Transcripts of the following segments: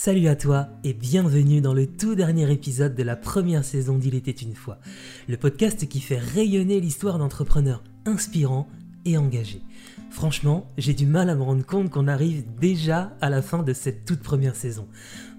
Salut à toi et bienvenue dans le tout dernier épisode de la première saison d'Il était une fois, le podcast qui fait rayonner l'histoire d'entrepreneurs inspirants et engagés. Franchement, j'ai du mal à me rendre compte qu'on arrive déjà à la fin de cette toute première saison.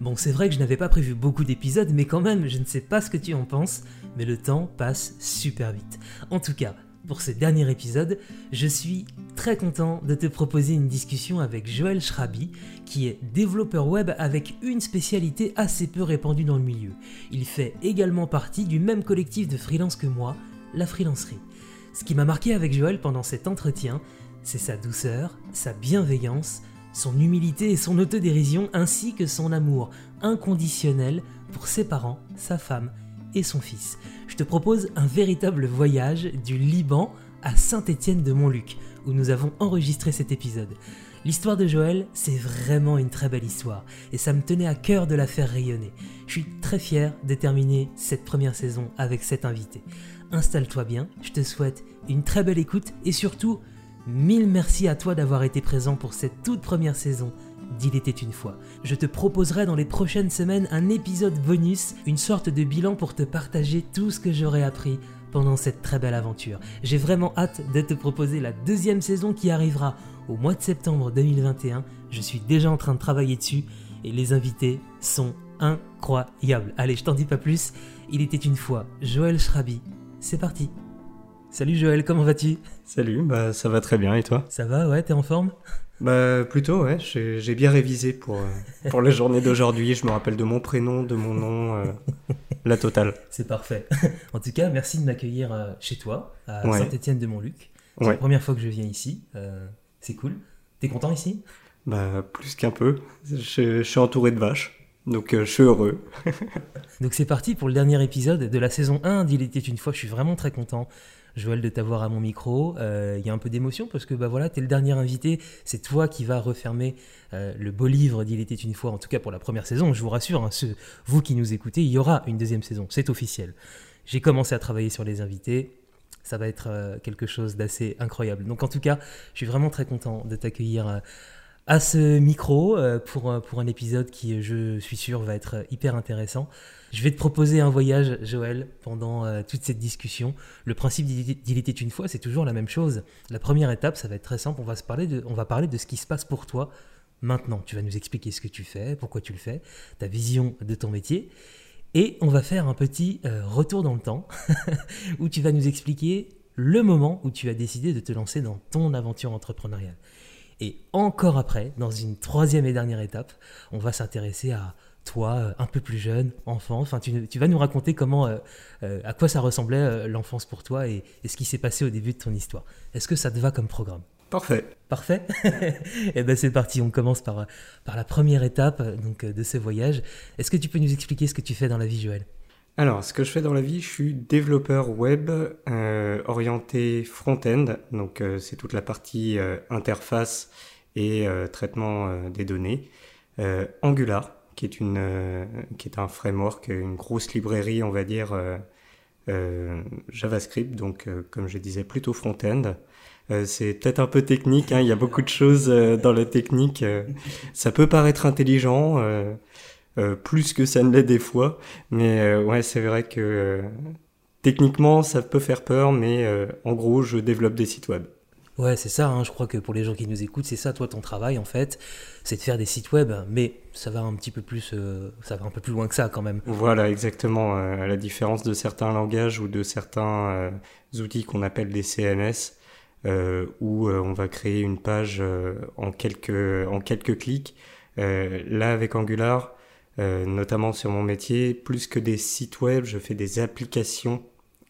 Bon, c'est vrai que je n'avais pas prévu beaucoup d'épisodes, mais quand même, je ne sais pas ce que tu en penses, mais le temps passe super vite. En tout cas, pour ce dernier épisode, je suis très content de te proposer une discussion avec Joël Schrabi, qui est développeur web avec une spécialité assez peu répandue dans le milieu. Il fait également partie du même collectif de freelance que moi, la freelancerie. Ce qui m'a marqué avec Joël pendant cet entretien, c'est sa douceur, sa bienveillance, son humilité et son autodérision, ainsi que son amour inconditionnel pour ses parents, sa femme et son fils. Je te propose un véritable voyage du Liban à Saint-Étienne de Montluc, où nous avons enregistré cet épisode. L'histoire de Joël, c'est vraiment une très belle histoire, et ça me tenait à cœur de la faire rayonner. Je suis très fier de terminer cette première saison avec cet invité. Installe-toi bien, je te souhaite une très belle écoute, et surtout, mille merci à toi d'avoir été présent pour cette toute première saison d'Il était une fois. Je te proposerai dans les prochaines semaines un épisode bonus, une sorte de bilan pour te partager tout ce que j'aurai appris pendant cette très belle aventure. J'ai vraiment hâte de te proposer la deuxième saison qui arrivera au mois de septembre 2021. Je suis déjà en train de travailler dessus et les invités sont incroyables. Allez, je t'en dis pas plus. Il était une fois Joël Schrabi. C'est parti. Salut Joël, comment vas-tu? Salut, bah ça va très bien et toi? Ça va, ouais, t'es en forme? Bah plutôt, ouais, j'ai bien révisé pour, euh, pour la journée d'aujourd'hui, je me rappelle de mon prénom, de mon nom, euh, la totale. C'est parfait. en tout cas, merci de m'accueillir euh, chez toi, à Saint-Étienne-de-Montluc. C'est la première fois que je viens ici, c'est cool. T'es content ici? Bah plus qu'un peu, je, suis entouré de vaches. Donc je suis heureux. donc c'est parti pour le dernier épisode de la saison 1 d'Il était une fois. Je suis vraiment très content. Joël, de t'avoir à mon micro. Euh, il y a un peu d'émotion parce que bah voilà, tu es le dernier invité. C'est toi qui vas refermer euh, le beau livre d'Il était une fois, en tout cas pour la première saison. Je vous rassure, hein, vous qui nous écoutez, il y aura une deuxième saison. C'est officiel. J'ai commencé à travailler sur les invités. Ça va être euh, quelque chose d'assez incroyable. Donc en tout cas, je suis vraiment très content de t'accueillir à ce micro pour, pour un épisode qui, je suis sûr, va être hyper intéressant. Je vais te proposer un voyage, Joël, pendant euh, toute cette discussion. Le principe d'Il était une fois, c'est toujours la même chose. La première étape, ça va être très simple. On va, se parler de, on va parler de ce qui se passe pour toi maintenant. Tu vas nous expliquer ce que tu fais, pourquoi tu le fais, ta vision de ton métier. Et on va faire un petit euh, retour dans le temps où tu vas nous expliquer le moment où tu as décidé de te lancer dans ton aventure entrepreneuriale. Et encore après, dans une troisième et dernière étape, on va s'intéresser à toi, euh, un peu plus jeune, enfant. Enfin, tu, vas nous raconter comment, euh, euh, à quoi ça ressemblait l'enfance pour toi et, ce qui s'est passé au début de ton histoire. Est-ce que ça te va comme programme? Parfait. Parfait. Eh ben c'est parti. On commence par, par la première étape donc de ce voyage. Est-ce que tu peux nous expliquer ce que tu fais dans la vie, Joël? Alors, ce que je fais dans la vie, je suis développeur web orienté front-end. Donc, c'est toute la partie interface et traitement des données. Angular, qui est, une, euh, qui est un framework, une grosse librairie, on va dire, euh, euh, JavaScript, donc comme je disais, plutôt front-end. c'est peut-être un peu technique, hein, il y a beaucoup de choses dans la technique. ça peut paraître intelligent, plus que ça ne l'est des fois, mais ouais, c'est vrai que techniquement, ça peut faire peur, mais en gros, je développe des sites web. Ouais, c'est ça, hein. je crois que pour les gens qui nous écoutent, c'est ça, toi, ton travail, en fait, c'est de faire des sites web, mais ça va un petit peu plus, euh, ça va un peu plus loin que ça, quand même. Voilà, exactement, euh, à la différence de certains langages ou de certains euh, outils qu'on appelle des CMS, où on va créer une page en, quelques, en quelques clics. là, avec Angular, notamment sur mon métier, plus que des sites web, je fais des applications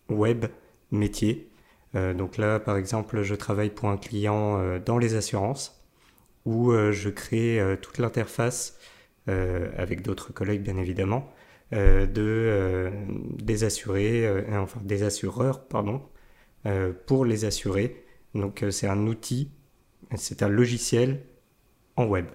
web métiers. Euh, donc là, par exemple, je travaille pour un client euh, dans les assurances où euh, je crée toute l'interface avec d'autres collègues, bien évidemment, de des assurés, enfin des assureurs, pardon, pour les assurés. Donc c'est un outil, c'est un logiciel en web.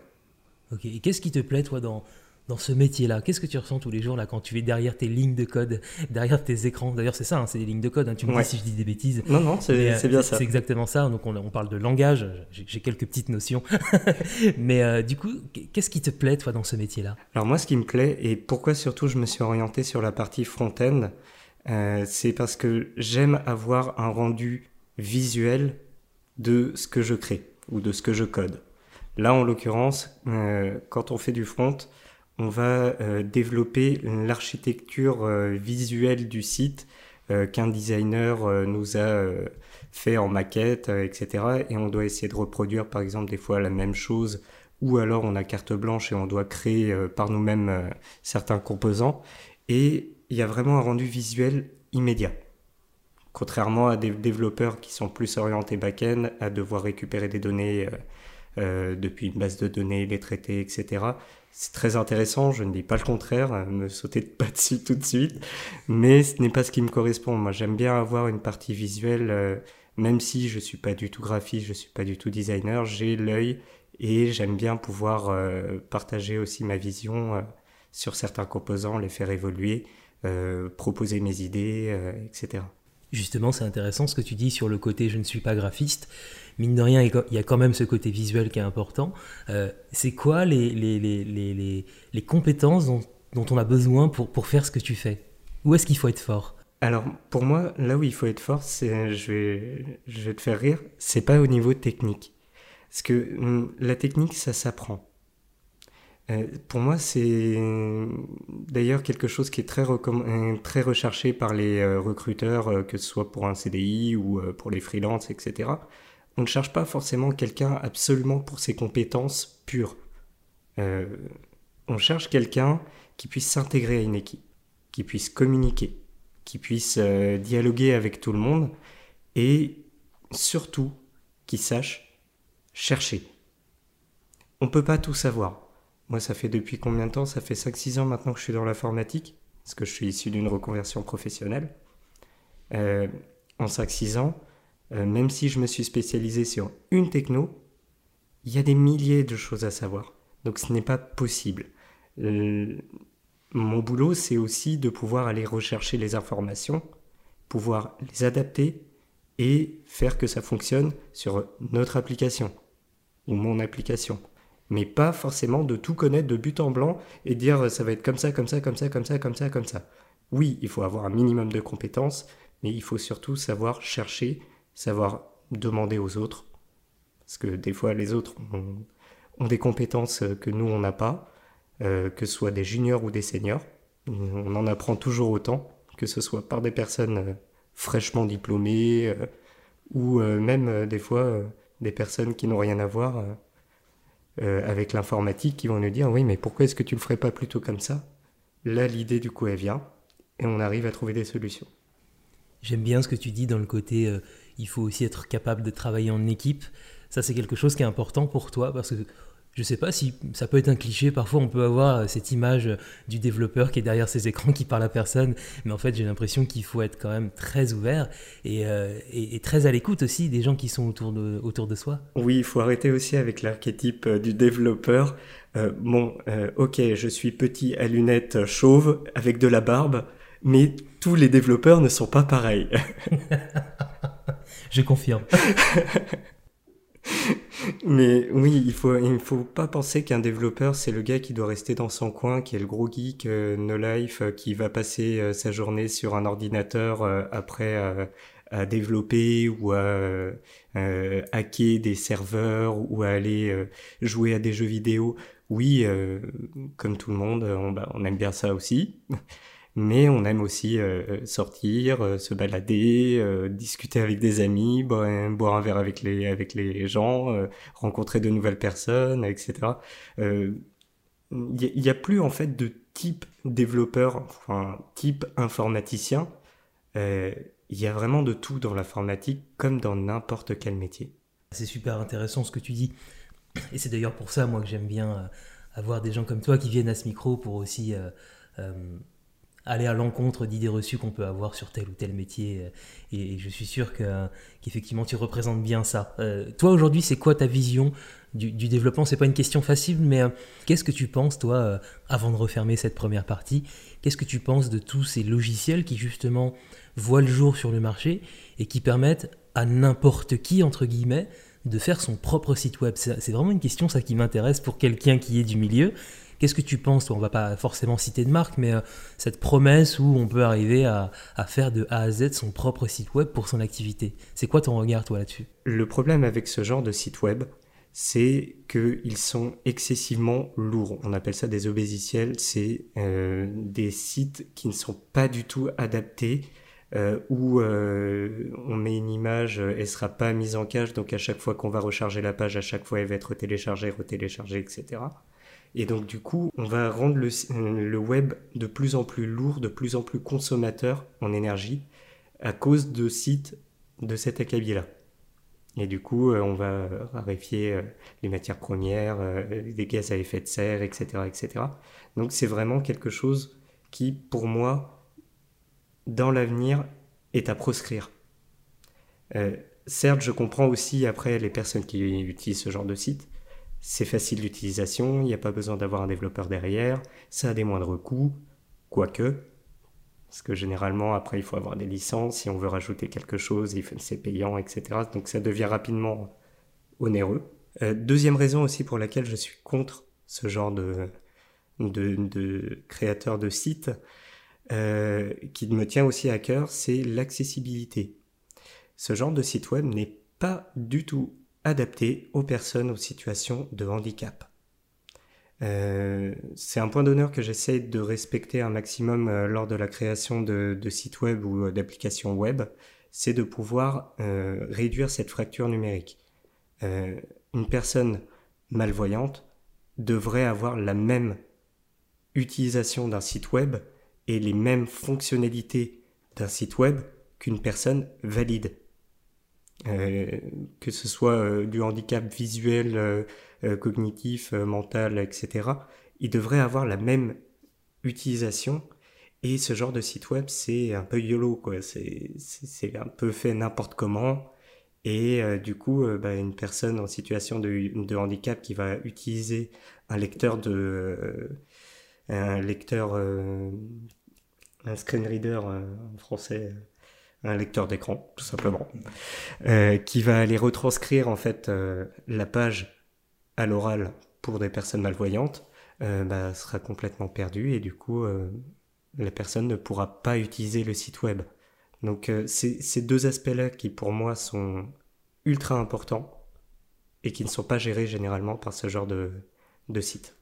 Ok. Et qu'est-ce qui te plaît, toi, dans dans ce métier-là Qu'est-ce que tu ressens tous les jours là quand tu es derrière tes lignes de code, derrière tes écrans? D'ailleurs, c'est ça, hein, c'est des lignes de code. Hein, tu me dis si je dis des bêtises. Non, non, c'est euh, bien ça. C'est exactement ça. Donc, on, parle de langage. J'ai quelques petites notions. Mais euh, du coup, qu'est-ce qui te plaît, toi, dans ce métier-là? Alors, moi, ce qui me plaît, et pourquoi surtout je me suis orienté sur la partie front-end, euh, c'est parce que j'aime avoir un rendu visuel de ce que je crée ou de ce que je code. Là, en l'occurrence, quand on fait du front, on va euh, développer l'architecture euh, visuelle du site euh, qu'un designer nous a fait en maquette, etc. Et on doit essayer de reproduire par exemple des fois la même chose ou alors on a carte blanche et on doit créer par nous-mêmes certains composants. Et il y a vraiment un rendu visuel immédiat. Contrairement à des développeurs qui sont plus orientés back-end, à devoir récupérer des données depuis une base de données, les traiter, etc c'est très intéressant, je ne dis pas le contraire, euh, me sauter pas dessus tout de suite, mais ce n'est pas ce qui me correspond. Moi, j'aime bien avoir une partie visuelle, euh, même si je suis pas du tout graphiste, je suis pas du tout designer, j'ai l'œil et j'aime bien pouvoir euh, partager aussi ma vision sur certains composants, les faire évoluer, proposer mes idées, etc. Justement, c'est intéressant ce que tu dis sur le côté je ne suis pas graphiste. Mine de rien, il y a quand même ce côté visuel qui est important. Euh, c'est quoi les, les, les, les, compétences dont, on a besoin pour, pour faire ce que tu fais? Où est-ce qu'il faut être fort? Alors, pour moi, là où il faut être fort, c'est, je vais, je vais te faire rire, c'est pas au niveau technique. Parce que hum, la technique, ça s'apprend. Euh, pour moi, c'est d'ailleurs quelque chose qui est très, euh, très recherché par les recruteurs, que ce soit pour un CDI ou pour les freelances, etc. On ne cherche pas forcément quelqu'un absolument pour ses compétences pures. on cherche quelqu'un qui puisse s'intégrer à une équipe, qui puisse communiquer, qui puisse dialoguer avec tout le monde et surtout qui sache chercher. On ne peut pas tout savoir moi, ça fait depuis combien de temps? Ça fait 5-6 ans maintenant que je suis dans l'informatique, parce que je suis issu d'une reconversion professionnelle. Euh, en 5-6 ans, euh, même si je me suis spécialisé sur une techno, il y a des milliers de choses à savoir. Donc ce n'est pas possible. mon boulot, c'est aussi de pouvoir aller rechercher les informations, pouvoir les adapter et faire que ça fonctionne sur notre application ou mon application mais pas forcément de tout connaître de but en blanc et dire ça va être comme ça, comme ça, comme ça, comme ça, comme ça, comme ça. Oui, il faut avoir un minimum de compétences, mais il faut surtout savoir chercher, savoir demander aux autres. Parce que des fois, les autres ont, des compétences que nous, on n'a pas, euh, que ce soit des juniors ou des seniors. On en apprend toujours autant, que ce soit par des personnes euh, fraîchement diplômées euh, ou même des fois des personnes qui n'ont rien à voir avec l'informatique qui vont nous dire oui mais pourquoi est-ce que tu le ferais pas plutôt comme ça? Là l'idée du coup elle vient et on arrive à trouver des solutions. J'aime bien ce que tu dis dans le côté il faut aussi être capable de travailler en équipe. Ça c'est quelque chose qui est important pour toi parce que je sais pas si ça peut être un cliché, parfois on peut avoir euh, cette image euh, du développeur qui est derrière ses écrans, qui parle à personne, mais en fait j'ai l'impression qu'il faut être quand même très ouvert et, euh, très à l'écoute aussi des gens qui sont autour de, autour de soi. Oui, il faut arrêter aussi avec l'archétype du développeur. bon, ok, je suis petit à lunettes chauves avec de la barbe, mais tous les développeurs ne sont pas pareils. je confirme. Mais oui, il faut, il faut pas penser qu'un développeur, c'est le gars qui doit rester dans son coin, qui est le gros geek, euh, no life, euh, qui va passer euh, sa journée sur un ordinateur après à développer ou à hacker des serveurs ou à aller jouer à des jeux vidéo. Oui, comme tout le monde, on, bah, on aime bien ça aussi mais on aime aussi euh, sortir, euh, se balader, euh, discuter avec des amis, boire, un verre avec les, avec les gens, rencontrer de nouvelles personnes, etc. Il n'y a, plus en fait de type développeur, enfin type informaticien. Il y a vraiment de tout dans l'informatique comme dans n'importe quel métier. C'est super intéressant ce que tu dis. Et c'est d'ailleurs pour ça, moi, que j'aime bien avoir des gens comme toi qui viennent à ce micro pour aussi aller à l'encontre d'idées reçues qu'on peut avoir sur tel ou tel métier. Et, je suis sûr que, qu'effectivement, tu représentes bien ça. toi, aujourd'hui, c'est quoi ta vision du, du développement? C'est pas une question facile, mais qu'est-ce que tu penses, toi, avant de refermer cette première partie, qu'est-ce que tu penses de tous ces logiciels qui, justement, voient le jour sur le marché et qui permettent à n'importe qui, entre guillemets, de faire son propre site web? C'est vraiment une question, ça, qui m'intéresse pour quelqu'un qui est du milieu. Qu'est-ce que tu penses On va pas forcément citer de marque, mais euh, cette promesse où on peut arriver à, faire de A à Z son propre site web pour son activité. C'est quoi ton regard, toi, là-dessus? Le problème avec ce genre de site web, c'est qu'ils sont excessivement lourds. On appelle ça des obésiciels. C'est euh, des sites qui ne sont pas du tout adaptés euh, où on met une image, elle sera pas mise en cache, donc à chaque fois qu'on va recharger la page, à chaque fois elle va être téléchargée, retéléchargée, etc. Et donc du coup, on va rendre le, web de plus en plus lourd, de plus en plus consommateur en énergie, à cause de sites de cet acabit-là. Et du coup, on va raréfier les matières premières, les gaz à effet de serre, etc. etc. Donc c'est vraiment quelque chose qui, pour moi, dans l'avenir est à proscrire. Euh, certes, je comprends aussi après les personnes qui utilisent ce genre de site. C'est facile d'utilisation, il n'y a pas besoin d'avoir un développeur derrière, ça a des moindres coûts, quoique, parce que généralement après il faut avoir des licences, si on veut rajouter quelque chose, c'est payant, etc. Donc ça devient rapidement onéreux. Euh, deuxième raison aussi pour laquelle je suis contre ce genre de, de, de créateur de sites, euh, qui me tient aussi à cœur, c'est l'accessibilité. Ce genre de site web n'est pas du tout adapté aux personnes aux situations de handicap. Euh, c'est un point d'honneur que j'essaie de respecter un maximum euh, lors de la création de, de sites web ou d'applications web, c'est de pouvoir réduire cette fracture numérique. une personne malvoyante devrait avoir la même utilisation d'un site web et les mêmes fonctionnalités d'un site web qu'une personne valide. Euh, que ce soit euh, du handicap visuel, euh, cognitif, mental, etc. Il devrait avoir la même utilisation. Et ce genre de site web, c'est un peu YOLO, quoi. C'est un peu fait n'importe comment. Et du coup, bah, une personne en situation de, de, handicap qui va utiliser un lecteur de un lecteur, euh, un screen reader euh, en français, euh, un lecteur d'écran, tout simplement, qui va aller retranscrire en fait la page à l'oral pour des personnes malvoyantes, bah, sera complètement perdu et du coup, la personne ne pourra pas utiliser le site web. Donc, c'est ces deux aspects-là qui pour moi sont ultra importants et qui ne sont pas gérés généralement par ce genre de, de site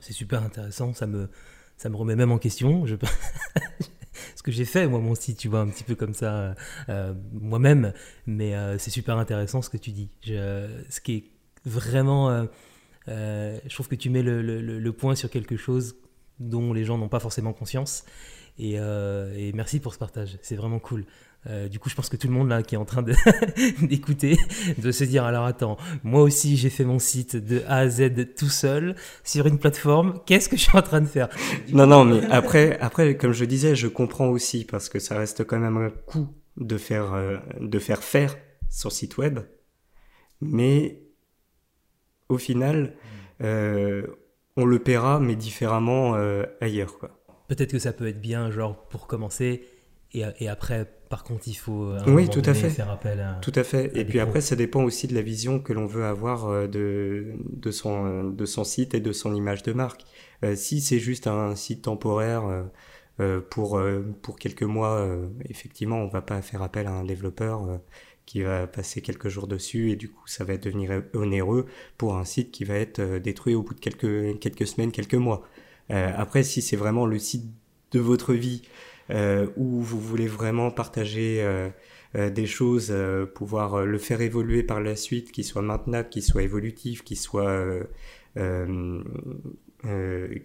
c'est super intéressant, ça me, ça me remet même en question. ce que j'ai fait, moi, mon site, tu vois, un petit peu comme ça, euh, moi-même, mais euh, c'est super intéressant ce que tu dis. Ce qui est vraiment. Euh, je trouve que tu mets le, point sur quelque chose dont les gens n'ont pas forcément conscience. Et merci pour ce partage, c'est vraiment cool. Euh, du coup, je pense que tout le monde là qui est en train d'écouter de, se dire alors attends, moi aussi j'ai fait mon site de A à Z tout seul sur une plateforme. Qu'est-ce que je suis en train de faire? Non, non, mais après, après, comme je disais, je comprends aussi parce que ça reste quand même un coût de faire, euh, de faire faire son site web, mais au final, euh, on le paiera mais différemment ailleurs, quoi. Peut-être que ça peut être bien, genre pour commencer et, et après par contre, il faut oui, tout à fait. faire appel à. Tout à fait. Et puis après, ça dépend aussi de la vision que l'on veut avoir euh, de, de, son, de son site et de son image de marque. Euh, si c'est juste un site temporaire euh, pour, pour quelques mois, effectivement, on va pas faire appel à un développeur qui va passer quelques jours dessus et du coup, ça va devenir onéreux pour un site qui va être détruit au bout de quelques, quelques semaines, quelques mois. après, si c'est vraiment le site de votre vie, euh, où vous voulez vraiment partager euh, euh, des choses, pouvoir le faire évoluer par la suite, qui soit maintenable, qui soit évolutif, qui soit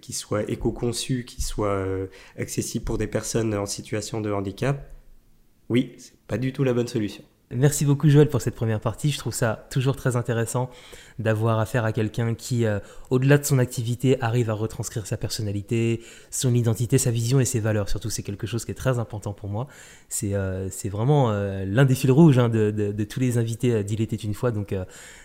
qui soit éco-conçu, qui soit accessible pour des personnes en situation de handicap, oui, c'est pas du tout la bonne solution. Merci beaucoup Joël pour cette première partie. Je trouve ça toujours très intéressant d'avoir affaire à quelqu'un qui, euh, au-delà de son activité, arrive à retranscrire sa personnalité, son identité, sa vision et ses valeurs. Surtout, c'est quelque chose qui est très important pour moi. C'est euh, vraiment euh, l'un des fils rouges hein, de, de, tous les invités d'Il était une fois. Donc,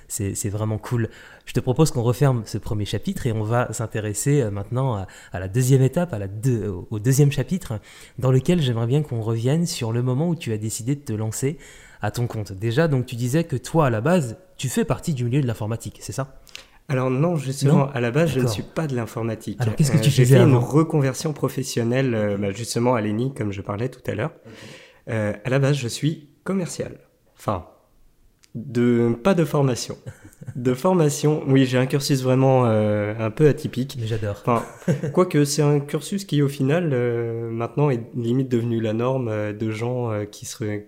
c'est vraiment cool. Je te propose qu'on referme ce premier chapitre et on va s'intéresser maintenant à, à, la deuxième étape, à la deux, au deuxième chapitre, dans lequel j'aimerais bien qu'on revienne sur le moment où tu as décidé de te lancer à ton compte. Déjà, donc tu disais que toi, à la base, tu fais partie du milieu de l'informatique, c'est ça? Alors non, justement, à la base, je ne suis pas de l'informatique. Alors qu'est-ce que tu euh, J'ai fait une reconversion professionnelle, euh, bah, justement à l'ENI, comme je parlais tout à l'heure. Euh, à la base, je suis commercial. Enfin, de pas de formation. De formation, oui, j'ai un cursus vraiment euh, un peu atypique. Mais j'adore. Enfin, quoique c'est un cursus qui, au final, euh, maintenant est limite devenu la norme euh, de gens qui se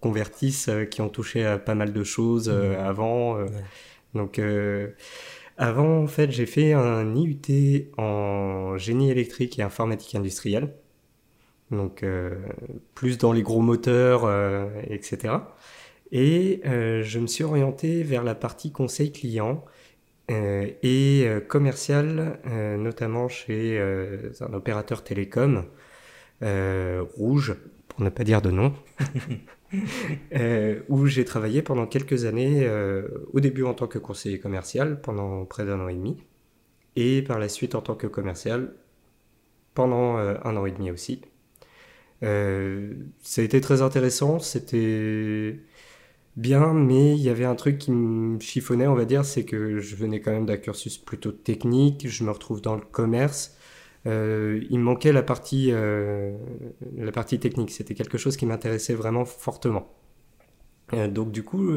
convertissent, qui ont touché à pas mal de choses mmh. avant. Donc, avant, en fait, j'ai fait un IUT en génie électrique et informatique industrielle. Donc, plus dans les gros moteurs, etc. Et euh, je me suis orienté vers la partie conseil client euh, et euh, commercial, notamment chez un opérateur télécom rouge, pour ne pas dire de nom, où j'ai travaillé pendant quelques années, au début en tant que conseiller commercial, pendant près d'un an et demi, et par la suite en tant que commercial, pendant un an et demi aussi. ça a été très intéressant, c'était bien, mais il y avait un truc qui me chiffonnait, on va dire, c'est que je venais quand même d'un cursus plutôt technique, je me retrouve dans le commerce. Euh, il me manquait la partie, euh, la partie technique. C'était quelque chose qui m'intéressait vraiment fortement. Euh, donc du coup,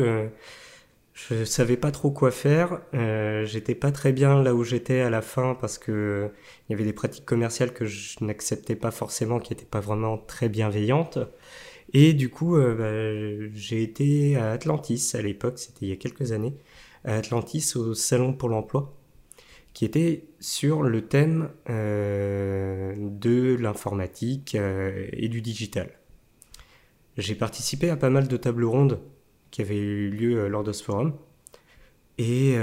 je savais pas trop quoi faire. J'étais pas très bien là où j'étais à la fin parce que il y avait des pratiques commerciales que je n'acceptais pas forcément, qui n'étaient pas vraiment très bienveillantes. Et du coup, euh, bah, j'ai été à Atlantis à l'époque, c'était il y a quelques années, à Atlantis au Salon pour l'Emploi, qui était sur le thème euh, de l'informatique euh, et du digital. J'ai participé à pas mal de tables rondes qui avaient eu lieu lors de ce forum. Et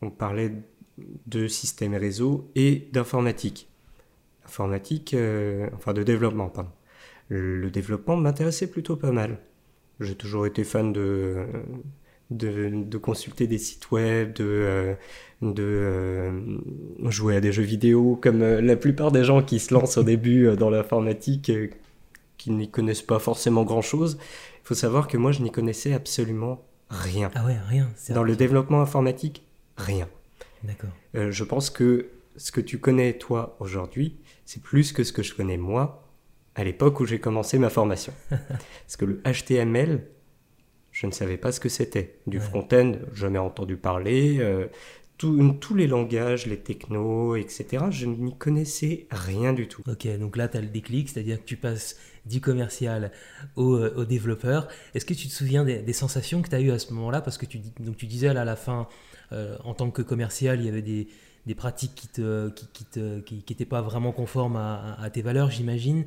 on parlait de systèmes et réseaux et d'informatique. Informatique, enfin de développement, pardon le développement m'intéressait plutôt pas mal. J'ai toujours été fan de, de, consulter des sites web, de, euh, de euh, jouer à des jeux vidéo, comme euh, la plupart des gens qui se lancent au début dans l'informatique, qui n'y connaissent pas forcément grand-chose. Il faut savoir que moi, je n'y connaissais absolument rien. Ah ouais, rien. Dans le développement informatique, rien. D'accord. je pense que ce que tu connais, toi, aujourd'hui, c'est plus que ce que je connais, moi, à l'époque où j'ai commencé ma formation. Parce que le HTML, je ne savais pas ce que c'était. Du front-end, jamais entendu parler. Euh, tous les langages, les technos, etc., je n'y connaissais rien du tout. Ok, donc là, tu as le déclic, c'est-à-dire que tu passes du commercial au, euh, développeur. Est-ce que tu te souviens des, sensations que tu as eues à ce moment-là? Parce que tu, donc, tu disais là, à la fin, euh, en tant que commercial, il y avait des, pratiques qui n'étaient qui, qui, qui, pas vraiment conformes à, à tes valeurs, j'imagine.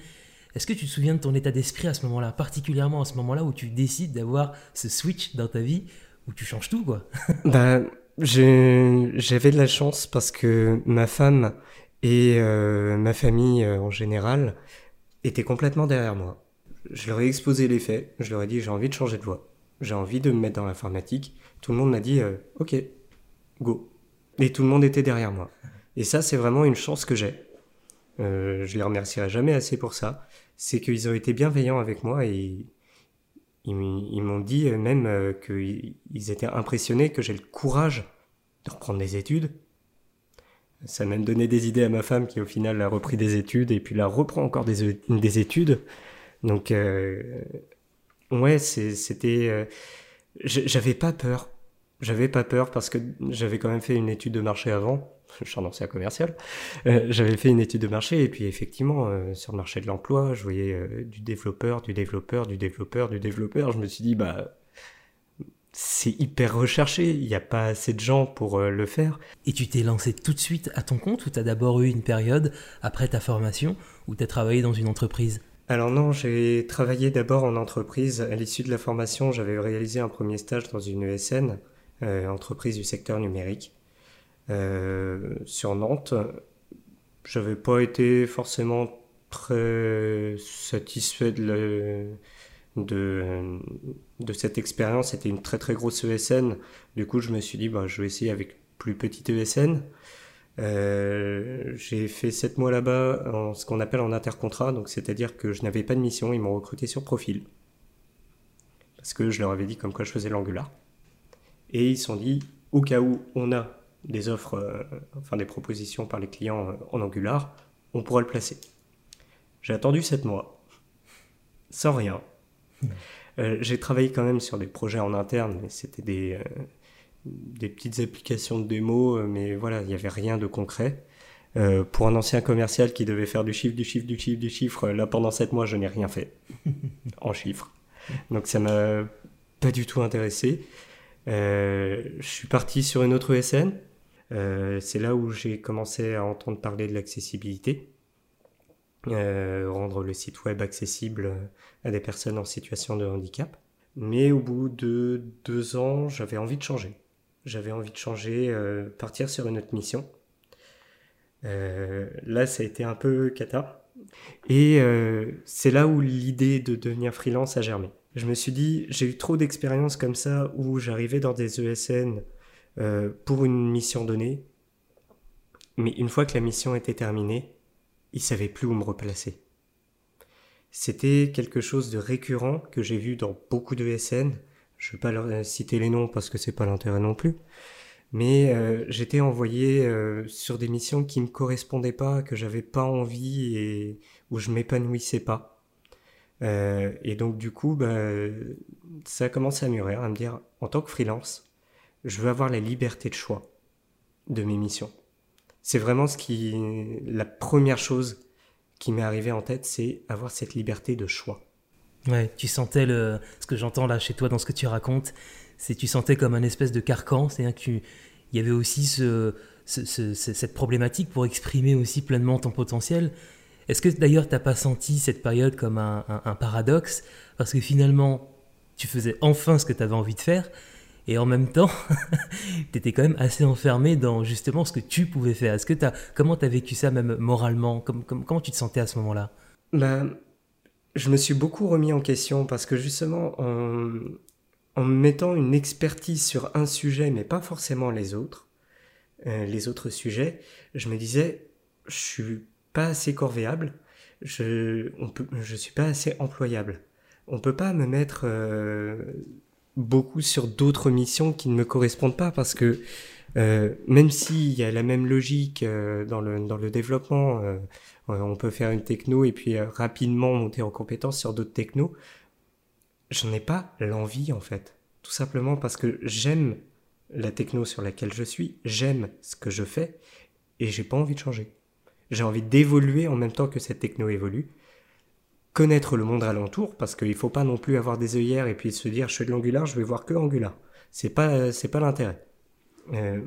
Est-ce que tu te souviens de ton état d'esprit à ce moment-là, particulièrement à ce moment-là où tu décides d'avoir ce switch dans ta vie, où tu changes tout, quoi? Bah, J'avais de la chance parce que ma femme et euh, ma famille euh, en général étaient complètement derrière moi. Je leur ai exposé les faits, je leur ai dit j'ai envie de changer de voie, j'ai envie de me mettre dans l'informatique. Tout le monde m'a dit euh, ok, go. Et tout le monde était derrière moi. Et ça, c'est vraiment une chance que j'ai. je les remercierai jamais assez pour ça c'est qu'ils ont été bienveillants avec moi et ils, m'ont dit même euh, qu'ils étaient impressionnés que j'ai le courage de reprendre des études. Ça a même donné des idées à ma femme qui au final a repris des études et puis là reprend encore des, des études. Donc euh, ouais, c'était... Euh, j'avais pas peur. J'avais pas peur parce que j'avais quand même fait une étude de marché avant je suis un ancien commercial, euh, j'avais fait une étude de marché et puis effectivement euh, sur le marché de l'emploi, je voyais euh, du développeur, du développeur, du développeur, du développeur. Je me suis dit bah c'est hyper recherché, il n'y a pas assez de gens pour le faire. Et tu t'es lancé tout de suite à ton compte ou tu as d'abord eu une période après ta formation où tu as travaillé dans une entreprise? Alors non, j'ai travaillé d'abord en entreprise. À l'issue de la formation, j'avais réalisé un premier stage dans une ESN, entreprise du secteur numérique, sur Nantes. J'avais pas été forcément très satisfait de, de, cette expérience. C'était une très très grosse ESN. Du coup, je me suis dit, bah, je vais essayer avec plus petite ESN. Euh, j'ai fait sept mois là-bas en ce qu'on appelle en intercontrat, donc c'est-à-dire que je n'avais pas de mission, ils m'ont recruté sur profil. Parce que je leur avais dit comme quoi je faisais l'angular. Et ils se sont dit, au cas où on a des offres, euh, enfin des propositions par les clients euh, en angular, on pourra le placer. J'ai attendu sept mois, sans rien. j'ai travaillé quand même sur des projets en interne, mais c'était des, des petites applications de démo, euh, mais voilà, il n'y avait rien de concret. Euh, pour un ancien commercial qui devait faire du chiffre, du chiffre, du chiffre, du chiffre, là pendant 7 mois, je n'ai rien fait en chiffres. Donc ça m'a pas du tout intéressé. Euh, je suis parti sur une autre ESN. C'est là où j'ai commencé à entendre parler de l'accessibilité. rendre le site web accessible à des personnes en situation de handicap. Mais au bout de deux ans, j'avais envie de changer. J'avais envie de changer, euh, partir sur une autre mission. Euh, là, ça a été un peu cata. Et euh, c'est là où l'idée de devenir freelance a germé. Je me suis dit, j'ai eu trop d'expériences comme ça où j'arrivais dans des ESN pour une mission donnée, mais une fois que la mission était terminée, ils savaient plus où me replacer. C'était quelque chose de récurrent que j'ai vu dans beaucoup de ESN je vais pas leur euh, citer les noms parce que c'est pas l'intérêt non plus. Mais euh, j'étais envoyé euh, sur des missions qui me correspondaient pas, que j'avais pas envie et où je m'épanouissais pas. et donc du coup, bah, ça a commencé à mûrir, à me dire, en tant que freelance, je veux avoir la liberté de choix de mes missions. C'est vraiment ce qui, la première chose qui m'est arrivée en tête, c'est avoir cette liberté de choix. Ouais, tu sentais le, ce que j'entends là chez toi dans ce que tu racontes, c'est tu sentais comme un espèce de carcan, c'est-à-dire qu'il y avait aussi ce, cette problématique pour exprimer aussi pleinement ton potentiel. Est-ce que d'ailleurs tu n'as pas senti cette période comme un, un, paradoxe? Parce que finalement, tu faisais enfin ce que tu avais envie de faire, et en même temps, tu étais quand même assez enfermé dans justement ce que tu pouvais faire. Est-ce que as, comment tu as vécu ça même moralement? Comme, Comment tu te sentais à ce moment-là? Bah, je me suis beaucoup remis en question parce que justement, en, en mettant une expertise sur un sujet, mais pas forcément les autres, euh, les autres sujets, je me disais, je suis pas assez corvéable, je, je suis pas assez employable. On peut pas me mettre euh, beaucoup sur d'autres missions qui ne me correspondent pas parce que euh, même s'il y a la même logique euh, dans, le, dans le développement, euh, on peut faire une techno et puis rapidement monter en compétence sur d'autres technos, j'en ai pas l'envie en fait. Tout simplement parce que j'aime la techno sur laquelle je suis, j'aime ce que je fais et j'ai pas envie de changer. J'ai envie d'évoluer en même temps que cette techno évolue, connaître le monde alentour parce qu'il faut pas non plus avoir des œillères et puis se dire je fais de l'angular, je vais voir que angular. C'est pas c'est pas l'intérêt. Euh,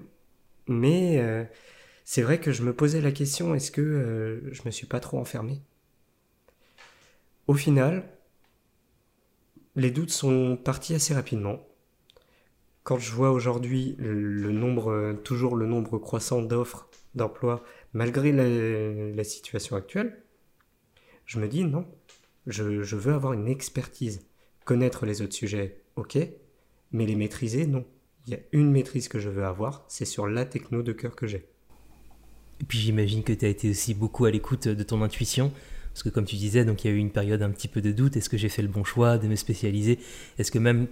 mais euh, c'est vrai que je me posais la question, est-ce que euh, je me suis pas trop enfermé? Au final, les doutes sont partis assez rapidement. Quand je vois aujourd'hui le nombre, toujours le nombre croissant d'offres d'emploi, malgré la, situation actuelle, je me dis non, je, veux avoir une expertise. Connaître les autres sujets, ok, mais les maîtriser, non il y a une maîtrise que je veux avoir, c'est sur la techno de cœur que j'ai. Et puis j'imagine que tu as été aussi beaucoup à l'écoute de ton intuition, parce que comme tu disais, donc il y a eu une période un petit peu de doute, est-ce que j'ai fait le bon choix de me spécialiser? Est-ce que même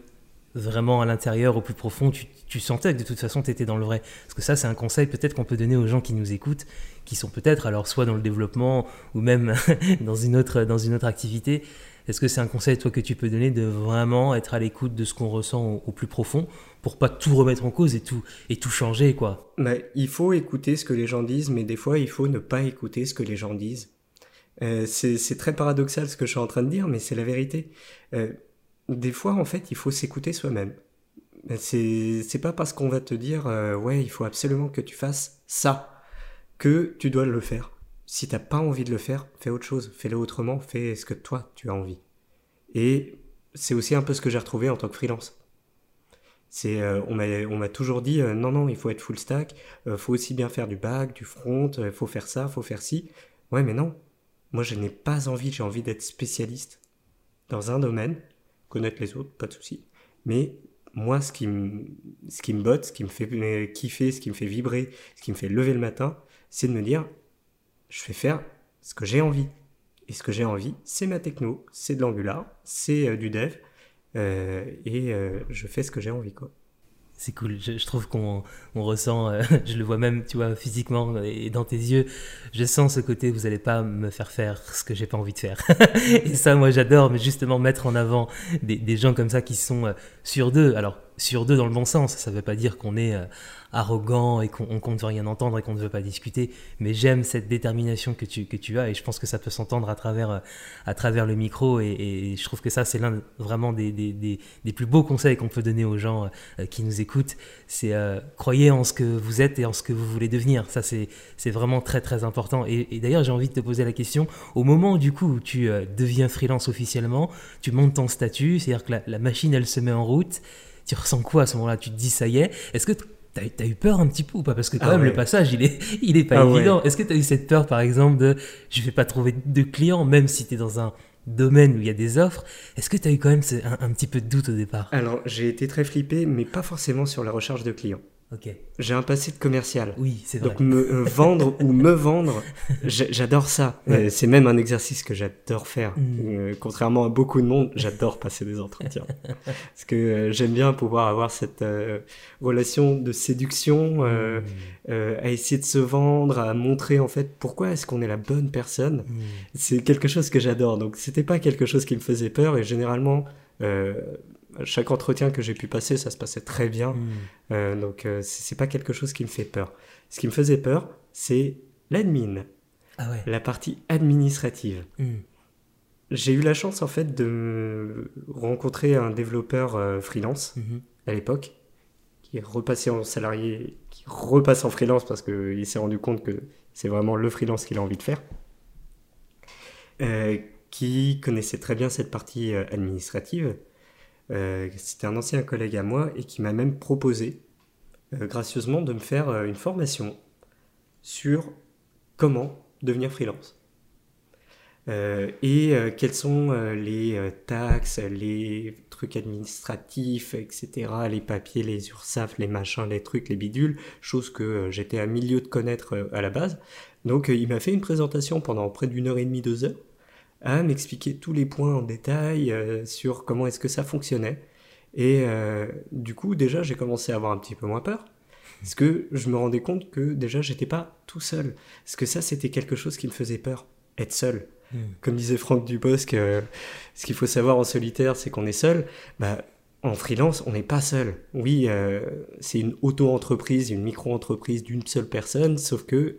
vraiment à l'intérieur, au plus profond, tu, sentais que de toute façon tu étais dans le vrai Parce que ça, c'est un conseil peut-être qu'on peut donner aux gens qui nous écoutent, qui sont peut-être alors soit dans le développement ou même dans, une autre, dans une autre activité. Est-ce que c'est un conseil, toi, que tu peux donner de vraiment être à l'écoute de ce qu'on ressent au, plus profond pour pas tout remettre en cause et tout, et tout changer, quoi? Il faut écouter ce que les gens disent, mais des fois, il faut ne pas écouter ce que les gens disent. Euh, c'est très paradoxal ce que je suis en train de dire, mais c'est la vérité. Euh, des fois, en fait, il faut s'écouter soi-même. C'est pas parce qu'on va te dire, euh, ouais, il faut absolument que tu fasses ça, que tu dois le faire. si t'as pas envie de le faire, fais autre chose, fais-le autrement, fais ce que toi tu as envie. Et c'est aussi un peu ce que j'ai retrouvé en tant que freelance. Euh, on m'a toujours dit euh, non non il faut être full stack, faut aussi bien faire du back, du front, faut faire ça, faut faire ci. Ouais mais non, moi je n'ai pas envie, j'ai envie d'être spécialiste dans un domaine, connaître les autres, pas de souci. Mais moi ce qui me qui botte, ce qui me fait kiffer, ce qui me fait vibrer, ce qui me fait lever le matin, c'est de me dire je vais faire ce que j'ai envie. Et ce que j'ai envie, c'est ma techno, c'est de l'Angular, c'est euh, du dev, euh, et euh, je fais ce que j'ai envie, quoi. C'est cool, je, trouve qu'on on ressent, je le vois même, tu vois, physiquement et dans tes yeux, je sens ce côté, vous n'allez pas me faire faire ce que j'ai pas envie de faire. et ça, moi, j'adore, mais justement, mettre en avant des, des gens comme ça qui sont sur d'eux. Alors, sur deux dans le bon sens. Ça ne veut pas dire qu'on est euh, arrogant et qu'on compte rien entendre et qu'on ne veut pas discuter. Mais j'aime cette détermination que tu, que tu as et je pense que ça peut s'entendre à travers, euh, à travers le micro. Et, je trouve que ça, c'est l'un vraiment des, des, des, plus beaux conseils qu'on peut donner aux gens euh, qui nous écoutent. C'est croyez en ce que vous êtes et en ce que vous voulez devenir. Ça, c'est vraiment très, très important. Et, d'ailleurs, j'ai envie de te poser la question. Au moment du coup où tu deviens freelance officiellement, tu montes ton statut, c'est-à-dire que la machine, elle se met en route tu ressens quoi à ce moment-là? Tu te dis ça y est Est-ce que tu as, eu peur un petit peu ou pas? Parce que quand ah même le passage, il est, il est pas ah évident. Est-ce que tu as eu cette peur par exemple de je vais pas trouver de clients même si tu es dans un domaine où il y a des offres? Est-ce que tu as eu quand même un, un, petit peu de doute au départ? Alors j'ai été très flippé mais pas forcément sur la recherche de clients. J'ai un passé de commercial. Oui, c'est vrai. Donc me euh, vendre ou me vendre, j'adore ça. Euh, c'est même un exercice que j'adore faire. Mm. Euh, contrairement à beaucoup de monde, j'adore passer des entretiens. Parce que j'aime bien pouvoir avoir cette relation de séduction, mm. à essayer de se vendre, à montrer en fait pourquoi est-ce qu'on est la bonne personne. Mm. C'est quelque chose que j'adore. Donc c'était pas quelque chose qui me faisait peur et généralement chaque entretien que j'ai pu passer, ça se passait très bien. Hmm. Euh, donc, euh, c'est pas quelque chose qui me fait peur. Ce qui me faisait peur, c'est l'admin, ah la partie administrative. Hmm. J'ai eu la chance, en fait, de rencontrer un développeur euh, freelance hmm. à l'époque, qui est repassé en salarié, qui repasse en freelance parce qu'il s'est rendu compte que c'est vraiment le freelance qu'il a envie de faire. qui connaissait très bien cette partie administrative euh, c'était un ancien collègue à moi et qui m'a même proposé, euh, gracieusement, de me faire euh, une formation sur comment devenir freelance. et quels sont les taxes, les trucs administratifs, etc., les papiers, les URSAF, les machins, les trucs, les bidules, choses que j'étais à milieu de connaître à la base. Donc il m'a fait une présentation pendant près d'une heure et demie, deux heures, à m'expliquer tous les points en détail euh, sur comment est-ce que ça fonctionnait. Et euh, du coup, déjà, j'ai commencé à avoir un petit peu moins peur. Parce que je me rendais compte que déjà, j'étais pas tout seul. Parce que ça, c'était quelque chose qui me faisait peur, être seul. Hmm. Comme disait Franck Dubosc, euh, ce qu'il faut savoir en solitaire, c'est qu'on est seul. Bah, en freelance, on n'est pas seul. Oui, c'est une auto-entreprise, une micro-entreprise d'une seule personne, sauf que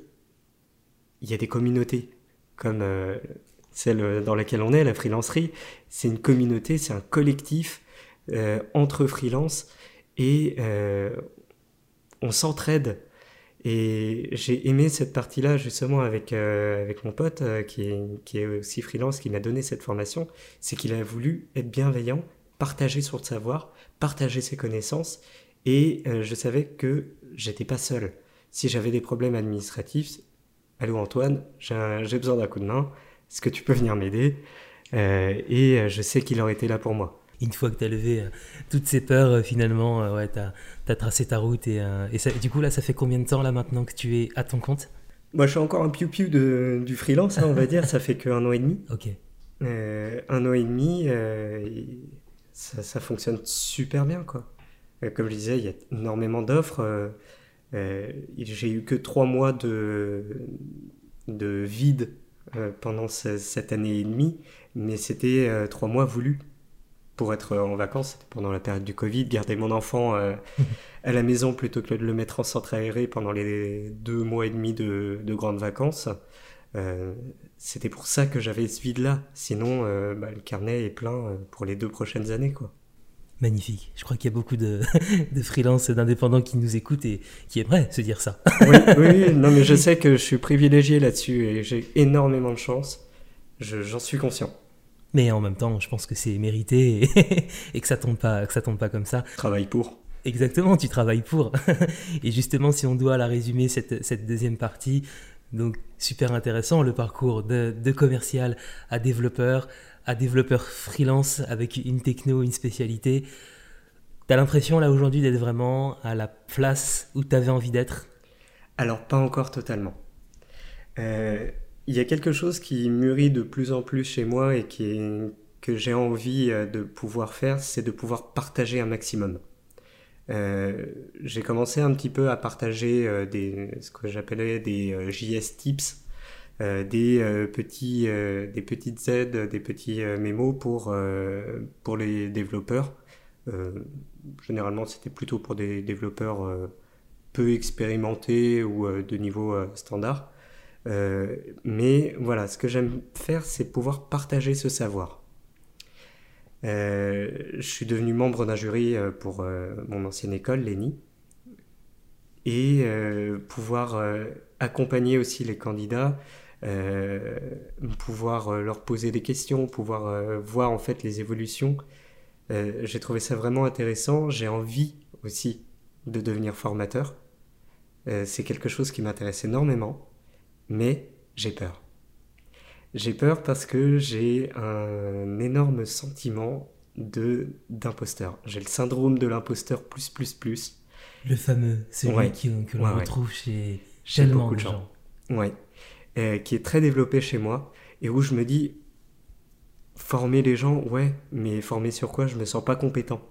il y a des communautés, comme celle euh, dans laquelle on est, la freelancerie, c'est une communauté, c'est un collectif euh, entre freelance et euh, on s'entraide. Et j'ai aimé cette partie-là justement avec, avec mon pote qui, est, qui est aussi freelance, qui m'a donné cette formation, c'est qu'il a voulu être bienveillant, partager son savoir, partager ses connaissances, et je savais que j'étais pas seul. Si j'avais des problèmes administratifs, allô Antoine, j'ai besoin d'un coup de main, est-ce que tu peux venir m'aider euh, Et euh, je sais qu'il aurait été là pour moi. Une fois que tu as levé euh, toutes ces peurs, finalement, ouais, tu as, tracé ta route. Et, et du coup, là, ça fait combien de temps là maintenant que tu es à ton compte? Moi, je suis encore un piou-piou du freelance, hein, on va dire. Ça fait qu'un an et demi. Ok. un an et demi, ça, ça, fonctionne super bien, quoi. comme je disais, il y a énormément d'offres. J'ai eu que trois mois de, de vide euh, pendant cette année et demie, mais c'était euh, trois mois voulus pour être en vacances. pendant la période du Covid, garder mon enfant euh, à la maison plutôt que de le mettre en centre aéré pendant les deux mois et demi de, grandes vacances. c'était pour ça que j'avais ce vide-là. Sinon, bah, le carnet est plein pour les deux prochaines années, quoi. Magnifique. Je crois qu'il y a beaucoup de, de freelances, d'indépendants qui nous écoutent et qui aimeraient se dire ça. oui, oui, non, mais je sais que je suis privilégié là-dessus et j'ai énormément de chance. J'en suis conscient. Mais en même temps, je pense que c'est mérité et, que ça tombe pas, que ça tombe pas comme ça. Travaille pour. Exactement, tu travailles pour. et justement, si on doit la résumer cette, cette deuxième partie, donc super intéressant le parcours de, de commercial à développeur, à développeur freelance avec une techno, une spécialité. T'as l'impression là aujourd'hui d'être vraiment à la place où tu avais envie d'être? Alors pas encore totalement. Euh, il y a quelque chose qui mûrit de plus en plus chez moi et qui que j'ai envie euh, de pouvoir faire, c'est de pouvoir partager un maximum. Euh, j'ai commencé un petit peu à partager des, ce que j'appelais des JS tips, des petits, des petites aides, des petits mémos pour pour les développeurs. généralement, c'était plutôt pour des développeurs peu expérimentés ou de niveau standard. Euh, mais voilà, ce que j'aime faire, c'est pouvoir partager ce savoir. Euh, je suis devenu membre d'un jury euh, pour mon ancienne école, l'ENI, et pouvoir accompagner aussi les candidats, pouvoir leur poser des questions, pouvoir voir en fait les évolutions. J'ai trouvé ça vraiment intéressant. J'ai envie aussi de devenir formateur. c'est quelque chose qui m'intéresse énormément mais j'ai peur. J'ai peur parce que j'ai un énorme sentiment de d'imposteur. J'ai le syndrome de l'imposteur plus plus plus. Le fameux, celui que l'on retrouve chez tellement de gens. Ouais. Euh, qui est très développé chez moi et où je me dis former les gens, ouais, mais former sur quoi? Je me sens pas compétent.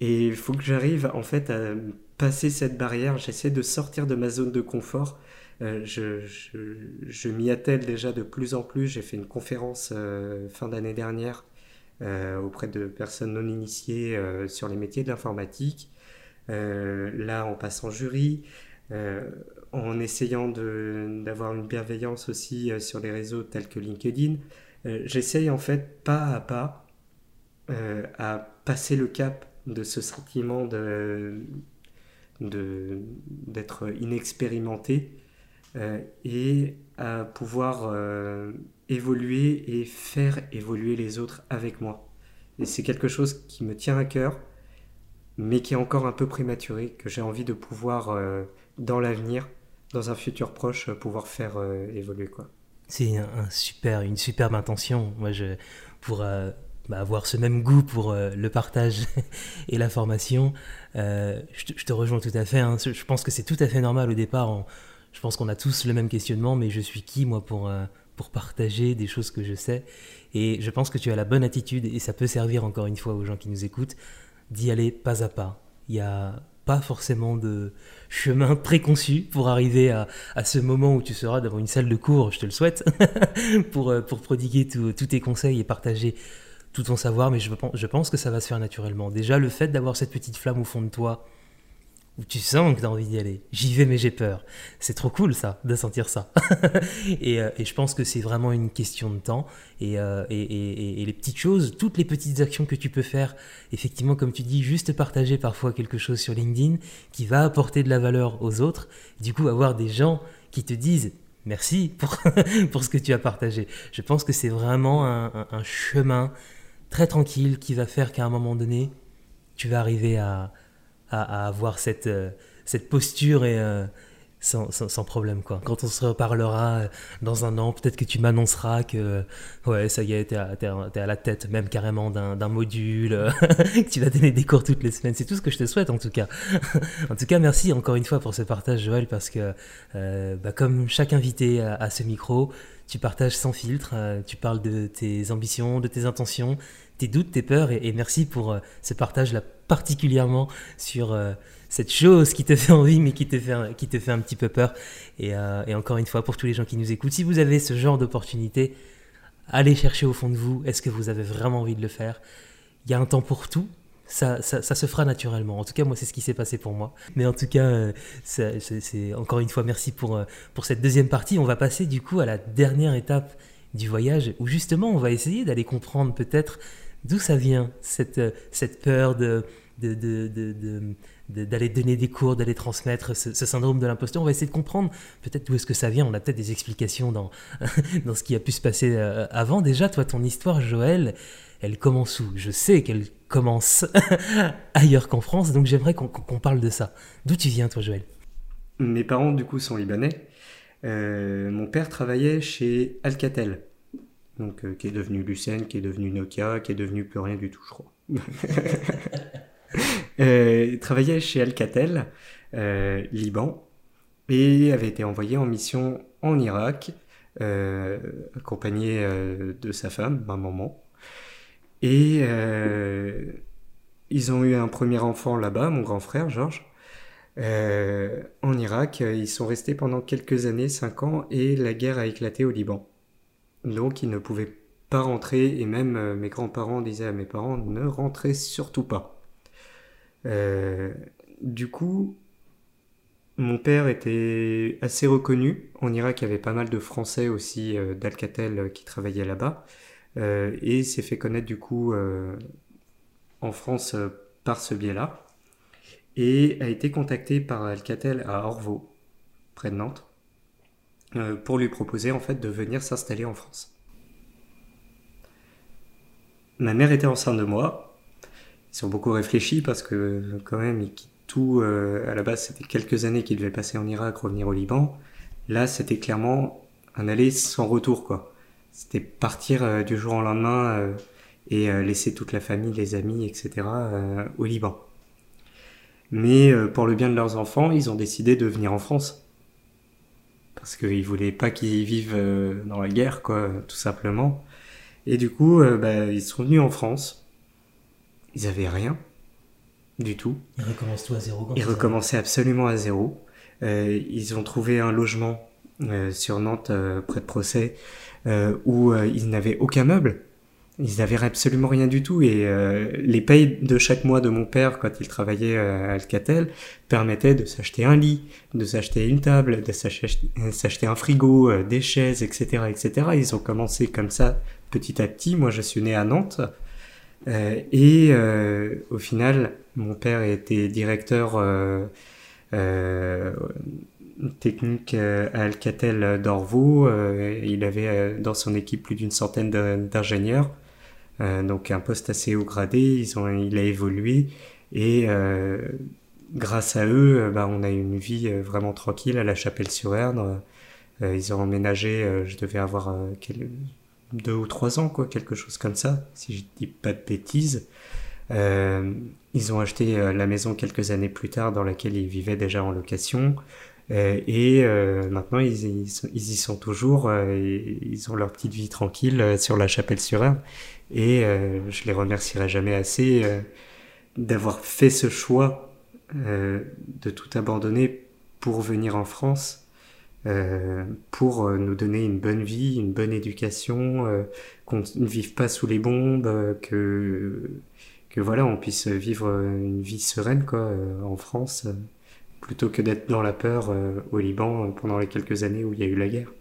Et il faut que j'arrive en fait à passer cette barrière. J'essaie de sortir de ma zone de confort euh, je, m'y attelle déjà de plus en plus. J'ai fait une conférence euh, fin d'année dernière auprès de personnes non initiées sur les métiers de l'informatique. là, on passe en jury, en essayant d'avoir une bienveillance aussi sur les réseaux tels que LinkedIn. J'essaye en fait pas à pas à passer le cap de ce sentiment de d'être inexpérimenté euh, et à pouvoir euh, évoluer et faire évoluer les autres avec moi. Et c'est quelque chose qui me tient à cœur, mais qui est encore un peu prématuré, que j'ai envie de pouvoir, euh, dans l'avenir, dans un futur proche, pouvoir faire évoluer. quoi. C'est une superbe intention. Moi, je, pour bah, avoir ce même goût pour le partage et la formation, je, te, rejoins tout à fait. Hein. Je pense que c'est tout à fait normal au départ. Je pense qu'on a tous le même questionnement, mais je suis qui, moi, pour, euh, pour partager des choses que je sais? Et je pense que tu as la bonne attitude, et ça peut servir encore une fois aux gens qui nous écoutent, d'y aller pas à pas. Il n'y a pas forcément de chemin préconçu pour arriver à, à, ce moment où tu seras devant une salle de cours, je te le souhaite, pour, euh, pour prodiguer tous tes conseils et partager tout ton savoir, mais je, je pense que ça va se faire naturellement. Déjà, le fait d'avoir cette petite flamme au fond de toi, où tu sens que tu as envie d'y aller. J'y vais mais j'ai peur. C'est trop cool ça, de sentir ça. et, euh, et, je pense que c'est vraiment une question de temps. Euh, et, les petites choses, toutes les petites actions que tu peux faire, effectivement comme tu dis, juste partager parfois quelque chose sur LinkedIn qui va apporter de la valeur aux autres. Du coup, avoir des gens qui te disent merci pour, pour ce que tu as partagé. Je pense que c'est vraiment un, un chemin très tranquille qui va faire qu'à un moment donné, tu vas arriver à à, avoir cette, euh, cette posture et euh, sans, sans, problème quoi. Quand on se reparlera euh, dans un an, peut-être que tu m'annonceras que ouais ça y est, t'es à, es à, la tête même carrément d'un module, que tu vas donner des cours toutes les semaines. C'est tout ce que je te souhaite en tout cas. en tout cas, merci encore une fois pour ce partage Joël parce que bah, comme chaque invité à, ce micro, tu partages sans filtre, tu parles de tes ambitions, de tes intentions, tes doutes, tes peurs et, merci pour ce partage là particulièrement sur euh, cette chose qui te fait envie mais qui te fait, qui te fait un petit peu peur. Euh, et, encore une fois, pour tous les gens qui nous écoutent, si vous avez ce genre d'opportunité, allez chercher au fond de vous, est-ce que vous avez vraiment envie de le faire? Il y a un temps pour tout. Ça, ça, se fera naturellement. En tout cas, moi, c'est ce qui s'est passé pour moi. Mais en tout cas, euh, c'est encore une fois merci pour, pour cette deuxième partie. On va passer du coup à la dernière étape du voyage où justement on va essayer d'aller comprendre peut-être D'où ça vient, cette, cette peur de, de, de, d'aller donner des cours, d'aller transmettre ce, syndrome de l'imposteur? On va essayer de comprendre peut-être d'où est-ce que ça vient. On a peut-être des explications dans, dans ce qui a pu se passer euh, avant. Déjà, toi, ton histoire, Joël, elle commence où? Je sais qu'elle commence ailleurs qu'en France, donc j'aimerais qu'on parle de ça. D'où tu viens, toi, Joël? Mes parents, du coup, sont libanais. Euh, mon père travaillait chez Alcatel, donc, euh, qui est devenu Lucen, qui est devenu Nokia, qui est devenu plus rien du tout, je crois. Euh, il travaillait chez Alcatel, euh, Liban, et avait été envoyé en mission en Irak, euh, accompagné de sa femme, ma maman. Et ils ont eu un premier enfant là-bas, mon grand frère Georges. en Irak, ils sont restés pendant quelques années, cinq ans, et la guerre a éclaté au Liban. Donc ils ne pouvaient pas rentrer, et même mes grands-parents disaient à mes parents, ne rentrez surtout pas. Euh, du coup, mon père était assez reconnu. En Irak, il y avait pas mal de Français aussi euh, d'Alcatel euh, qui travaillaient là-bas. et s'est fait connaître du coup en France par ce biais-là. Et a été contacté par Alcatel à Orvaux, près de Nantes, pour lui proposer en fait de venir s'installer en France. Ma mère était enceinte de moi, ils ont beaucoup réfléchi parce que quand même, tout. Euh, à la base, c'était quelques années qu'ils devaient passer en Irak, revenir au Liban. Là, c'était clairement un aller sans retour, quoi. C'était partir euh, du jour au lendemain euh, et laisser toute la famille, les amis, etc. au Liban. Mais pour le bien de leurs enfants, ils ont décidé de venir en France. Parce qu'ils voulaient pas qu'ils vivent dans la guerre, quoi, tout simplement. Et du coup, bah, ils sont venus en France. Ils avaient rien du tout. Ils recommencent tout à zéro. Ils recommençaient absolument à zéro. Euh, ils ont trouvé un logement euh, sur Nantes, euh, près de Procès, où ils n'avaient aucun meuble. Ils n'avaient absolument rien du tout et les payes de chaque mois de mon père quand il travaillait à Alcatel permettaient de s'acheter un lit, de s'acheter une table, de s'acheter un frigo, des chaises, etc., etc. Ils ont commencé comme ça petit à petit. Moi, je suis né à Nantes. Euh, et euh, au final, mon père était directeur euh, technique à Alcatel d'Orvaux. il avait dans son équipe plus d'une centaine d'ingénieurs, donc un poste assez haut gradé. Ils ont, il a évolué et grâce à eux, bah, on a eu une vie vraiment tranquille à la Chapelle-sur-Erdre. ils ont emménagé, je devais avoir deux ou trois ans, quoi, quelque chose comme ça, si je dis pas de bêtises. Euh, ils ont acheté euh, la maison quelques années plus tard dans laquelle ils vivaient déjà en location. Euh, et maintenant, ils, ils, y sont toujours. ils ont leur petite vie tranquille sur la chapelle Et je les remercierai jamais assez d'avoir fait ce choix de tout abandonner pour venir en France euh, pour euh, nous donner une bonne vie, une bonne éducation, euh, qu'on ne vive pas sous les bombes, que que voilà, on puisse vivre une vie sereine quoi en France plutôt que d'être dans la peur au Liban pendant les quelques années où il y a eu la guerre.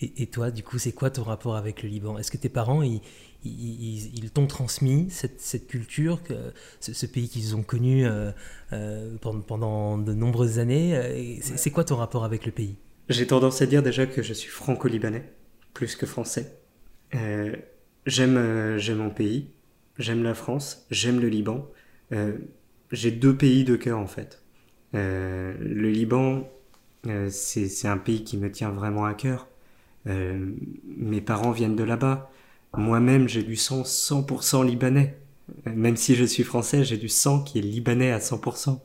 Et, toi, du coup, c'est quoi ton rapport avec le Liban? Est-ce que tes parents, ils, ils, t'ont transmis cette, cette culture, que, ce, pays qu'ils ont connu pendant, pendant, de nombreuses années C'est quoi ton rapport avec le pays? J'ai tendance à dire déjà que je suis franco-libanais, plus que français. Euh, j'aime, euh, mon pays, j'aime la France, j'aime le Liban. Euh, j'ai deux pays de cœur en fait. le Liban, c'est un pays qui me tient vraiment à cœur. mes parents viennent de là-bas. Moi-même, j'ai du sang 100% libanais. Même si je suis français, j'ai du sang qui est libanais à 100%.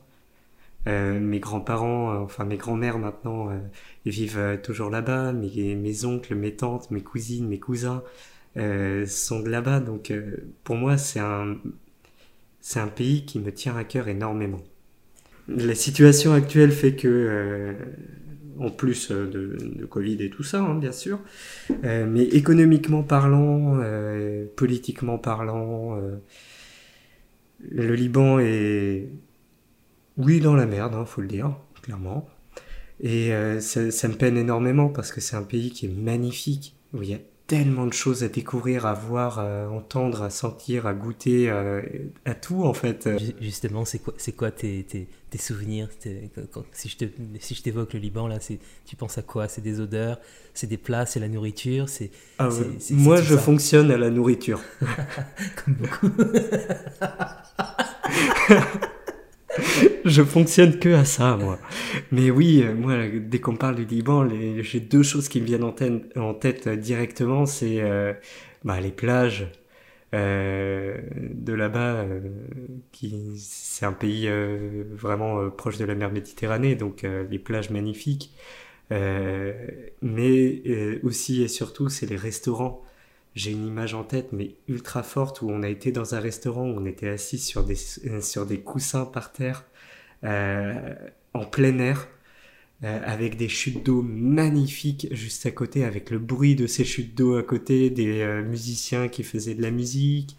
Euh, mes grands-parents, euh, enfin mes grands-mères maintenant, euh, vivent toujours là-bas. Mes, oncles, mes tantes, mes cousines, mes cousins sont de là-bas. Donc pour moi, c'est un, c'est un pays qui me tient à cœur énormément. La situation actuelle fait que, en plus de, de, Covid et tout ça, hein, bien sûr, mais économiquement parlant, politiquement parlant, le Liban est oui, dans la merde, hein, faut le dire, clairement. Et euh, ça, me peine énormément parce que c'est un pays qui est magnifique. Oui, il y a tellement de choses à découvrir, à voir, à entendre, à sentir, à goûter, à, tout en fait. Justement, c'est quoi, c'est quoi tes, tes, tes souvenirs? Si je te, si je t'évoque le Liban, là, c'est, tu penses à quoi? C'est des odeurs, c'est des plats, c'est la nourriture, c'est. Ah moi, je fonctionne à la nourriture. Comme beaucoup. je fonctionne que à ça, moi. Mais oui, euh, moi, dès qu'on parle du Liban, j'ai deux choses qui me viennent en, tête, euh, directement. C'est euh, bah, les plages de là-bas. qui c'est un pays vraiment proche de la mer Méditerranée, donc les plages magnifiques. mais aussi et surtout, c'est les restaurants j'ai une image en tête, mais ultra forte, où on a été dans un restaurant, où on était assis sur des, euh, sur des coussins par terre, euh, en plein air, euh, avec des chutes d'eau magnifiques juste à côté, avec le bruit de ces chutes d'eau à côté, des musiciens qui faisaient de la musique,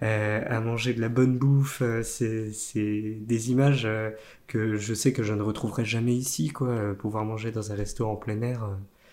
à manger de la bonne bouffe. c'est des images que je sais que je ne retrouverai jamais ici, quoi. pouvoir manger dans un restaurant en plein air.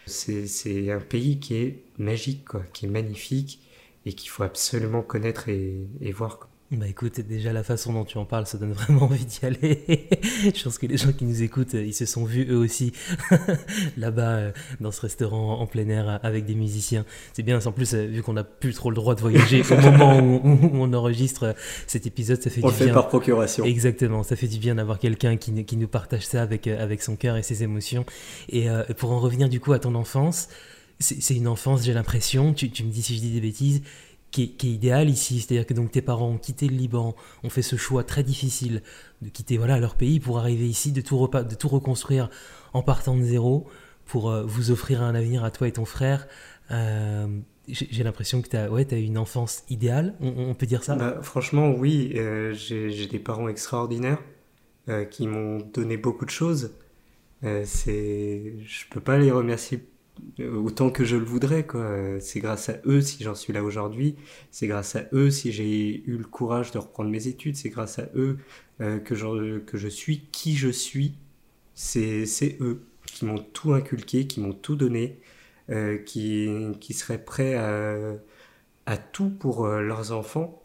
C'est un pays qui est magique, quoi, qui est magnifique et qu'il faut absolument connaître et, et voir. Bah écoute, déjà la façon dont tu en parles, ça donne vraiment envie d'y aller. je pense que les gens qui nous écoutent, ils se sont vus eux aussi là-bas euh, dans ce restaurant en plein air avec des musiciens. C'est bien, en plus, euh, vu qu'on n'a plus trop le droit de voyager au moment où, on enregistre euh, cet épisode, ça fait on du bien. fait par procuration. Exactement, ça fait du bien d'avoir quelqu'un qui, qui, nous partage ça avec, avec son cœur et ses émotions. Et pour en revenir du coup à ton enfance, c'est une enfance, j'ai l'impression, tu, tu me dis si je dis des bêtises, qui est, idéal ici. C'est-à-dire que donc tes parents ont quitté le Liban, ont fait ce choix très difficile de quitter voilà leur pays pour arriver ici, de tout, de tout reconstruire en partant de zéro pour euh, vous offrir un avenir à toi et ton frère. Euh, j'ai l'impression que tu as, ouais, une enfance idéale, on, peut dire ça? Bah, Franchement, oui. Euh, j'ai des parents extraordinaires qui m'ont donné beaucoup de choses. c'est, je peux pas les remercier autant que je le voudrais c'est grâce à eux si j'en suis là aujourd'hui. C'est grâce à eux si j'ai eu le courage de reprendre mes études. C'est grâce à eux euh, que je que je suis qui je suis. C'est c'est eux qui m'ont tout inculqué qui m'ont tout donné euh, qui qui seraient prêts à à tout pour euh, leurs enfants.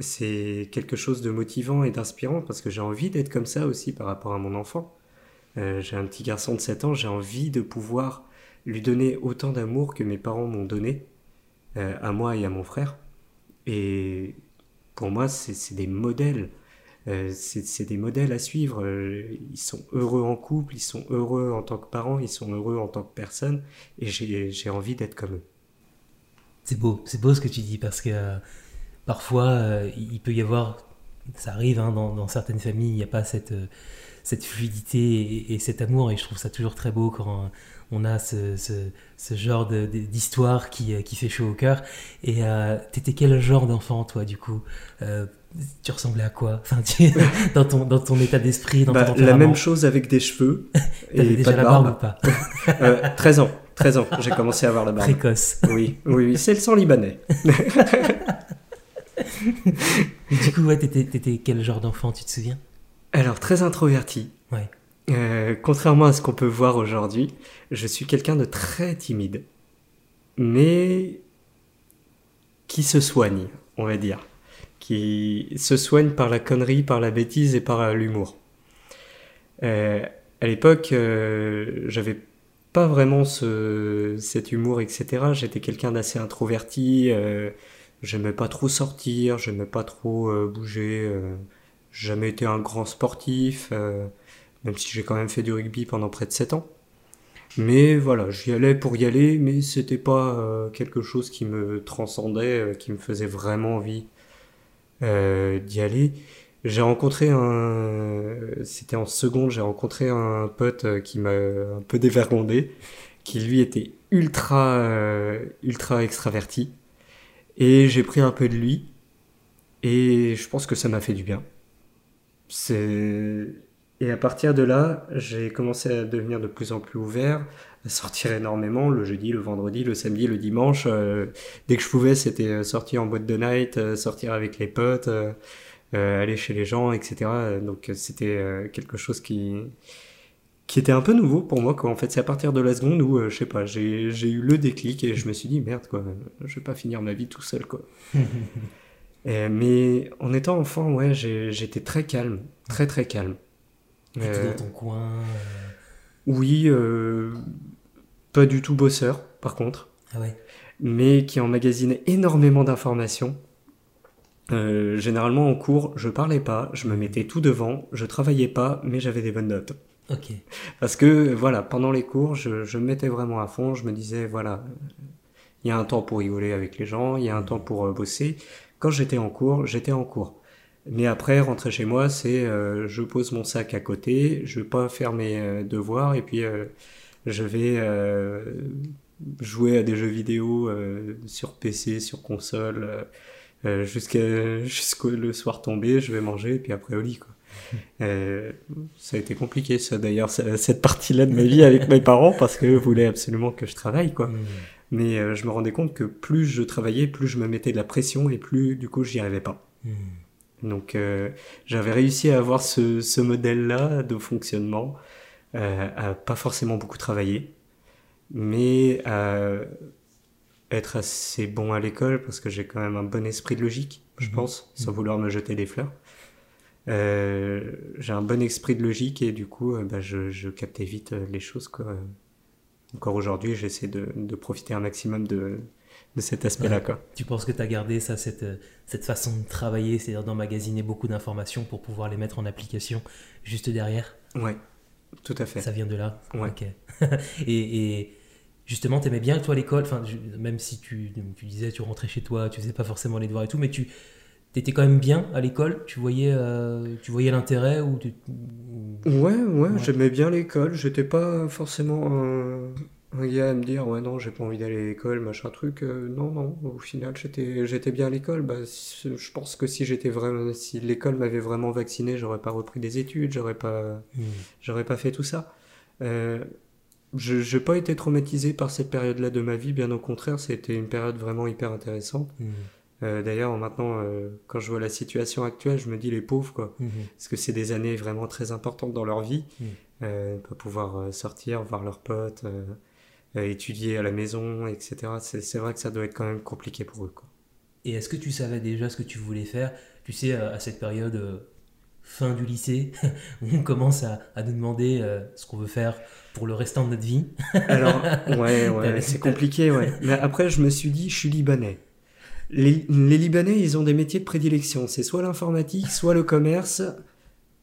C'est quelque chose de motivant et d'inspirant parce que j'ai envie d'être comme ça aussi par rapport à mon enfant. J'ai un petit garçon de 7 ans j'ai envie de pouvoir lui donner autant d'amour que mes parents m'ont donné, euh, à moi et à mon frère. Et pour moi, c'est des modèles. Euh, c'est des modèles à suivre. Euh, ils sont heureux en couple, ils sont heureux en tant que parents, ils sont heureux en tant que personne, et j'ai envie d'être comme eux. C'est beau, c'est beau ce que tu dis, parce que parfois, il peut y avoir, ça arrive hein, dans, certaines familles, il n'y a pas cette, fluidité et, cet amour, et je trouve ça toujours très beau quand on a ce, ce, genre d'histoire qui, euh, qui, fait chaud au cœur. Et euh, t'étais quel genre d'enfant, toi, du coup? Euh, Tu ressemblais à quoi? Enfin, dans, ton, dans ton état d'esprit bah, La même chose avec des cheveux. et déjà la barbe, ou pas? 13 ans. 13 ans, j'ai commencé à avoir la barbe. Précoce. Oui, oui, oui c'est le sang libanais. du coup, ouais, t'étais quel genre d'enfant, tu te souviens? Alors, très introverti. Ouais. Euh, contrairement à ce qu'on peut voir aujourd'hui, je suis quelqu'un de très timide, mais qui se soigne, on va dire, qui se soigne par la connerie, par la bêtise et par l'humour. Euh, à l'époque, euh, j'avais pas vraiment ce, cet humour, etc. J'étais quelqu'un d'assez introverti, euh, j'aimais pas trop sortir, j'aimais pas trop euh, bouger, jamais été un grand sportif même si j'ai quand même fait du rugby pendant près de 7 ans. Mais voilà, j'y allais pour y aller, mais c'était pas euh, quelque chose qui me transcendait, euh, qui me faisait vraiment envie euh, d'y aller. J'ai rencontré un, c'était en seconde, j'ai rencontré un pote qui m'a un peu dévergondé, qui lui était ultra, ultra extraverti, et j'ai pris un peu de lui, et je pense que ça m'a fait du bien. C'est, et à partir de là, j'ai commencé à devenir de plus en plus ouvert, à sortir énormément le jeudi, le vendredi, le samedi, le dimanche. Euh, dès que je pouvais, c'était euh, sortir en boîte de night, euh, sortir avec les potes, aller chez les gens, etc. Donc c'était quelque chose qui qui était un peu nouveau pour moi. Quoi. En fait, c'est à partir de la seconde où, je sais pas, j'ai eu le déclic et je me suis dit, merde, quoi, je vais pas finir ma vie tout seul, quoi. mais en étant enfant, ouais, j'étais très calme, très très calme. Euh, dans ton coin euh. Oui, pas du tout bosseur, par contre. Ah ouais. Mais qui emmagasinait énormément d'informations. généralement en cours, je parlais pas, je me mettais tout devant, je travaillais pas, mais j'avais des bonnes notes. Ok. Parce que voilà, pendant les cours, je, je me mettais vraiment à fond. Je me disais voilà, il y a un temps pour rigoler avec les gens, il y a un temps pour euh, bosser. Quand j'étais en cours, j'étais en cours. Mais après, rentrer chez moi, c'est euh, je pose mon sac à côté, je vais pas faire mes euh, devoirs et puis je vais jouer à des jeux vidéo sur PC, sur console, jusqu'à jusqu'au le soir tombé. Je vais manger et puis après au lit quoi. Euh, ça a été compliqué, ça d'ailleurs, cette partie-là de ma vie avec mes parents, parce que voulaient absolument que je travaille, quoi. Mm. Mais euh, je me rendais compte que plus je travaillais, plus je me mettais de la pression et plus, du coup, j'y arrivais pas. Mm. Donc, euh, j'avais réussi à avoir ce, ce modèle-là de fonctionnement, à pas forcément beaucoup travailler, mais à être assez bon à l'école, parce que j'ai quand même un bon esprit de logique, je mm-hmm. pense, sans vouloir me jeter des fleurs. Euh, j'ai un bon esprit de logique et du coup, euh, bah, je, je, captais vite euh, les choses. Quoi. Encore aujourd'hui, j'essaie de, de, profiter un maximum de, de cet aspect-là. Quoi. Tu penses que tu as gardé ça, cette, cette façon de travailler, c'est-à-dire d'emmagasiner beaucoup d'informations pour pouvoir les mettre en application juste derrière? Ouais, tout à fait. Ça vient de là? Ouais. et, et, justement, tu aimais bien, toi, l'école, enfin, même si tu, tu disais, tu rentrais chez toi, tu faisais pas forcément les devoirs et tout, mais tu T'étais quand même bien à l'école? Tu voyais, euh, tu voyais l'intérêt ou ouais, ouais, j'aimais bien l'école. J'étais pas forcément un, gars à me dire ouais non j'ai pas envie d'aller à l'école machin truc. Euh, non non, au final j'étais j'étais bien à l'école. Bah, je pense que si j'étais vraiment si l'école m'avait vraiment vacciné, j'aurais pas repris des études, j'aurais pas hmm. j'aurais pas fait tout ça. Euh, je n'ai pas été traumatisé par cette période-là de ma vie, bien au contraire, c'était une période vraiment hyper intéressante. Hmm. Euh, d'ailleurs, maintenant, quand je vois la situation actuelle, je me dis les pauvres, quoi. Mhm. Parce que c'est des années vraiment très importantes dans leur vie. Pas pouvoir sortir, voir leurs potes, étudier à la maison, etc. C'est vrai que ça doit être quand même compliqué pour eux, quoi. Et est-ce que tu savais déjà ce que tu voulais faire Tu sais, à cette période fin du lycée, où on commence à, nous demander ce qu'on veut faire pour le restant de notre vie? Alors, ouais, ouais, c'est compliqué, ouais. Mais après, je me suis dit, je suis libanais les, Libanais, ils ont des métiers de prédilection. C'est soit l'informatique, soit le commerce,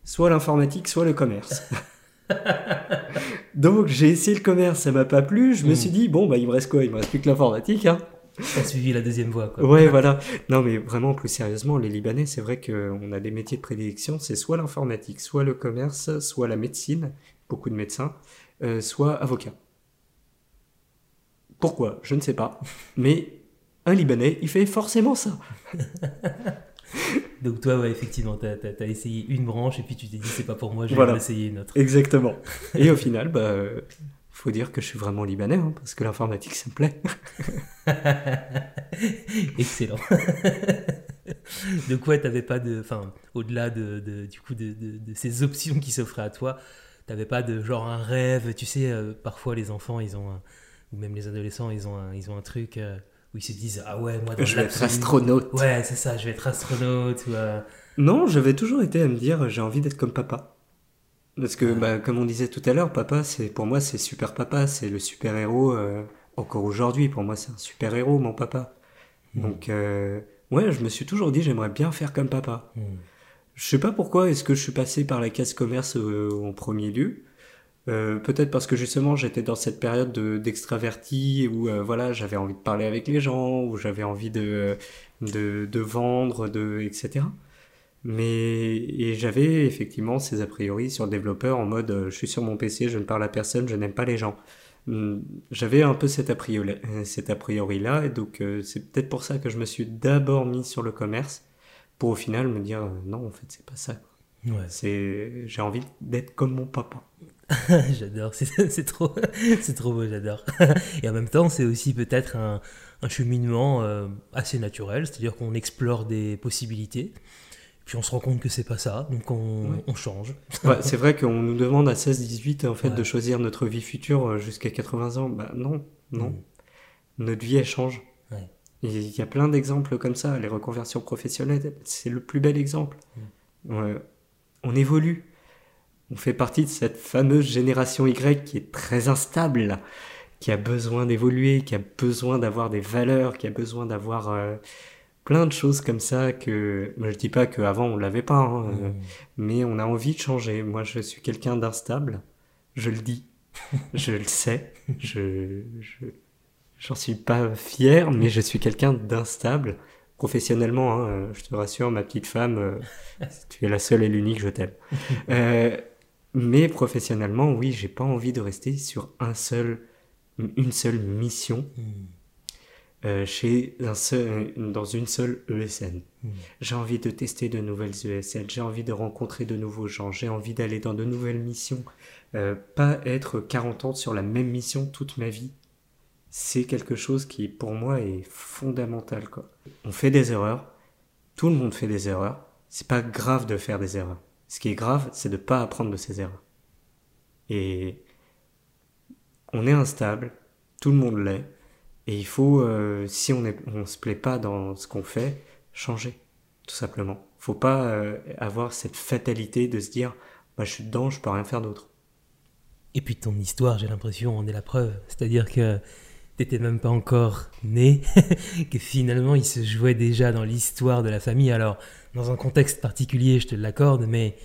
soit l'informatique, soit le commerce. Donc j'ai essayé le commerce, ça m'a pas plu. Je me hmm. suis dit bon bah il me reste quoi? Il me reste plus que l'informatique. Hein. T'as suivi la deuxième voie quoi. Ouais voilà. Non mais vraiment plus sérieusement, les Libanais, c'est vrai qu'on a des métiers de prédilection. C'est soit l'informatique, soit le commerce, soit la médecine, beaucoup de médecins, euh, soit avocat. Pourquoi? Je ne sais pas. Mais un Libanais, il fait forcément ça. Donc toi, ouais, effectivement, tu as, essayé une branche et puis tu t'es dit, c'est pas pour moi, je vais essayer une autre. Exactement. Et au final, bah, faut dire que je suis vraiment libanais, hein, parce que l'informatique, ça me plaît. Excellent. Donc ouais, t'avais pas de, enfin, au-delà de, du coup de, ces options qui s'offraient à toi, t'avais pas de genre un rêve, tu sais, euh, parfois les enfants, ils ont, ou même les adolescents, ils ont un, ils ont un truc. Euh, où ils se disent ah ouais moi je vais être astronaute. Ouais c'est ça je vais être astronaute ou, euh, non j'avais toujours été à me dire j'ai envie d'être comme papa. Parce que bah, comme on disait tout à l'heure papa c'est pour moi c'est super papa c'est le super héros euh, encore aujourd'hui. Pour moi c'est un super héros mon papa. Hmm. donc euh, ouais je me suis toujours dit j'aimerais bien faire comme papa. Hmm. je sais pas pourquoi est-ce que je suis passé par la case commerce en premier lieu? Euh, peut-être parce que justement j'étais dans cette période d'extraverti où euh, voilà j'avais envie de parler avec les gens où j'avais envie de, de, de vendre de etc mais et j'avais effectivement ces a priori sur le développeur en mode euh, je suis sur mon PC je ne parle à personne je n'aime pas les gens hum, j'avais un peu cet a priori cet a priori là et donc c'est peut-être pour ça que je me suis d'abord mis sur le commerce pour au final me dire non en fait c'est pas ça Ouais. C'est, j'ai envie d'être comme mon papa. j'adore, c'est trop, c'est trop beau, j'adore. Et en même temps, c'est aussi peut-être un, un, cheminement euh, assez naturel, c'est-à-dire qu'on explore des possibilités. puis on se rend compte que c'est pas ça, donc on, on change. c'est vrai qu'on nous demande à 16-18 en fait de choisir notre vie future euh, jusqu'à 80 ans. Bah non, non. Mm. Notre vie elle change. Il y a plein d'exemples comme ça. Les reconversions professionnelles, c'est le plus bel exemple. Mm. on évolue. On fait partie de cette fameuse génération Y qui est très instable, qui a besoin d'évoluer, qui a besoin d'avoir des valeurs, qui a besoin d'avoir euh, plein de choses comme ça que moi je dis pas qu'avant on l'avait pas hein, mmh. mais on a envie de changer. Moi je suis quelqu'un d'instable. Je le dis. Je le sais. Je j'en suis pas fier mais je suis quelqu'un d'instable. Professionnellement hein, je te rassure ma petite femme euh, tu es la seule et l'unique je t'aime. Euh, mais professionnellement oui j'ai pas envie de rester sur un seul une seule mission mmh. Euh, chez un seul, dans une seule ESN. Hmm. J'ai envie de tester de nouvelles ESN, j'ai envie de rencontrer de nouveaux gens, j'ai envie d'aller dans de nouvelles missions. Euh, pas être 40 ans sur la même mission toute ma vie. C'est quelque chose qui, pour moi, est fondamental. Quoi. On fait des erreurs, tout le monde fait des erreurs, c'est pas grave de faire des erreurs. Ce qui est grave, c'est de pas apprendre de ces erreurs. Et on est instable, tout le monde l'est, et il faut, euh, si on ne se plaît pas dans ce qu'on fait, changer, tout simplement. Faut pas euh, avoir cette fatalité de se dire, bah, je suis dedans, je peux rien faire d'autre. Et puis ton histoire, j'ai l'impression, en est la preuve. C'est-à-dire que t'étais même pas encore né, que finalement il se jouait déjà dans l'histoire de la famille. Alors, dans un contexte particulier, je te l'accorde, mais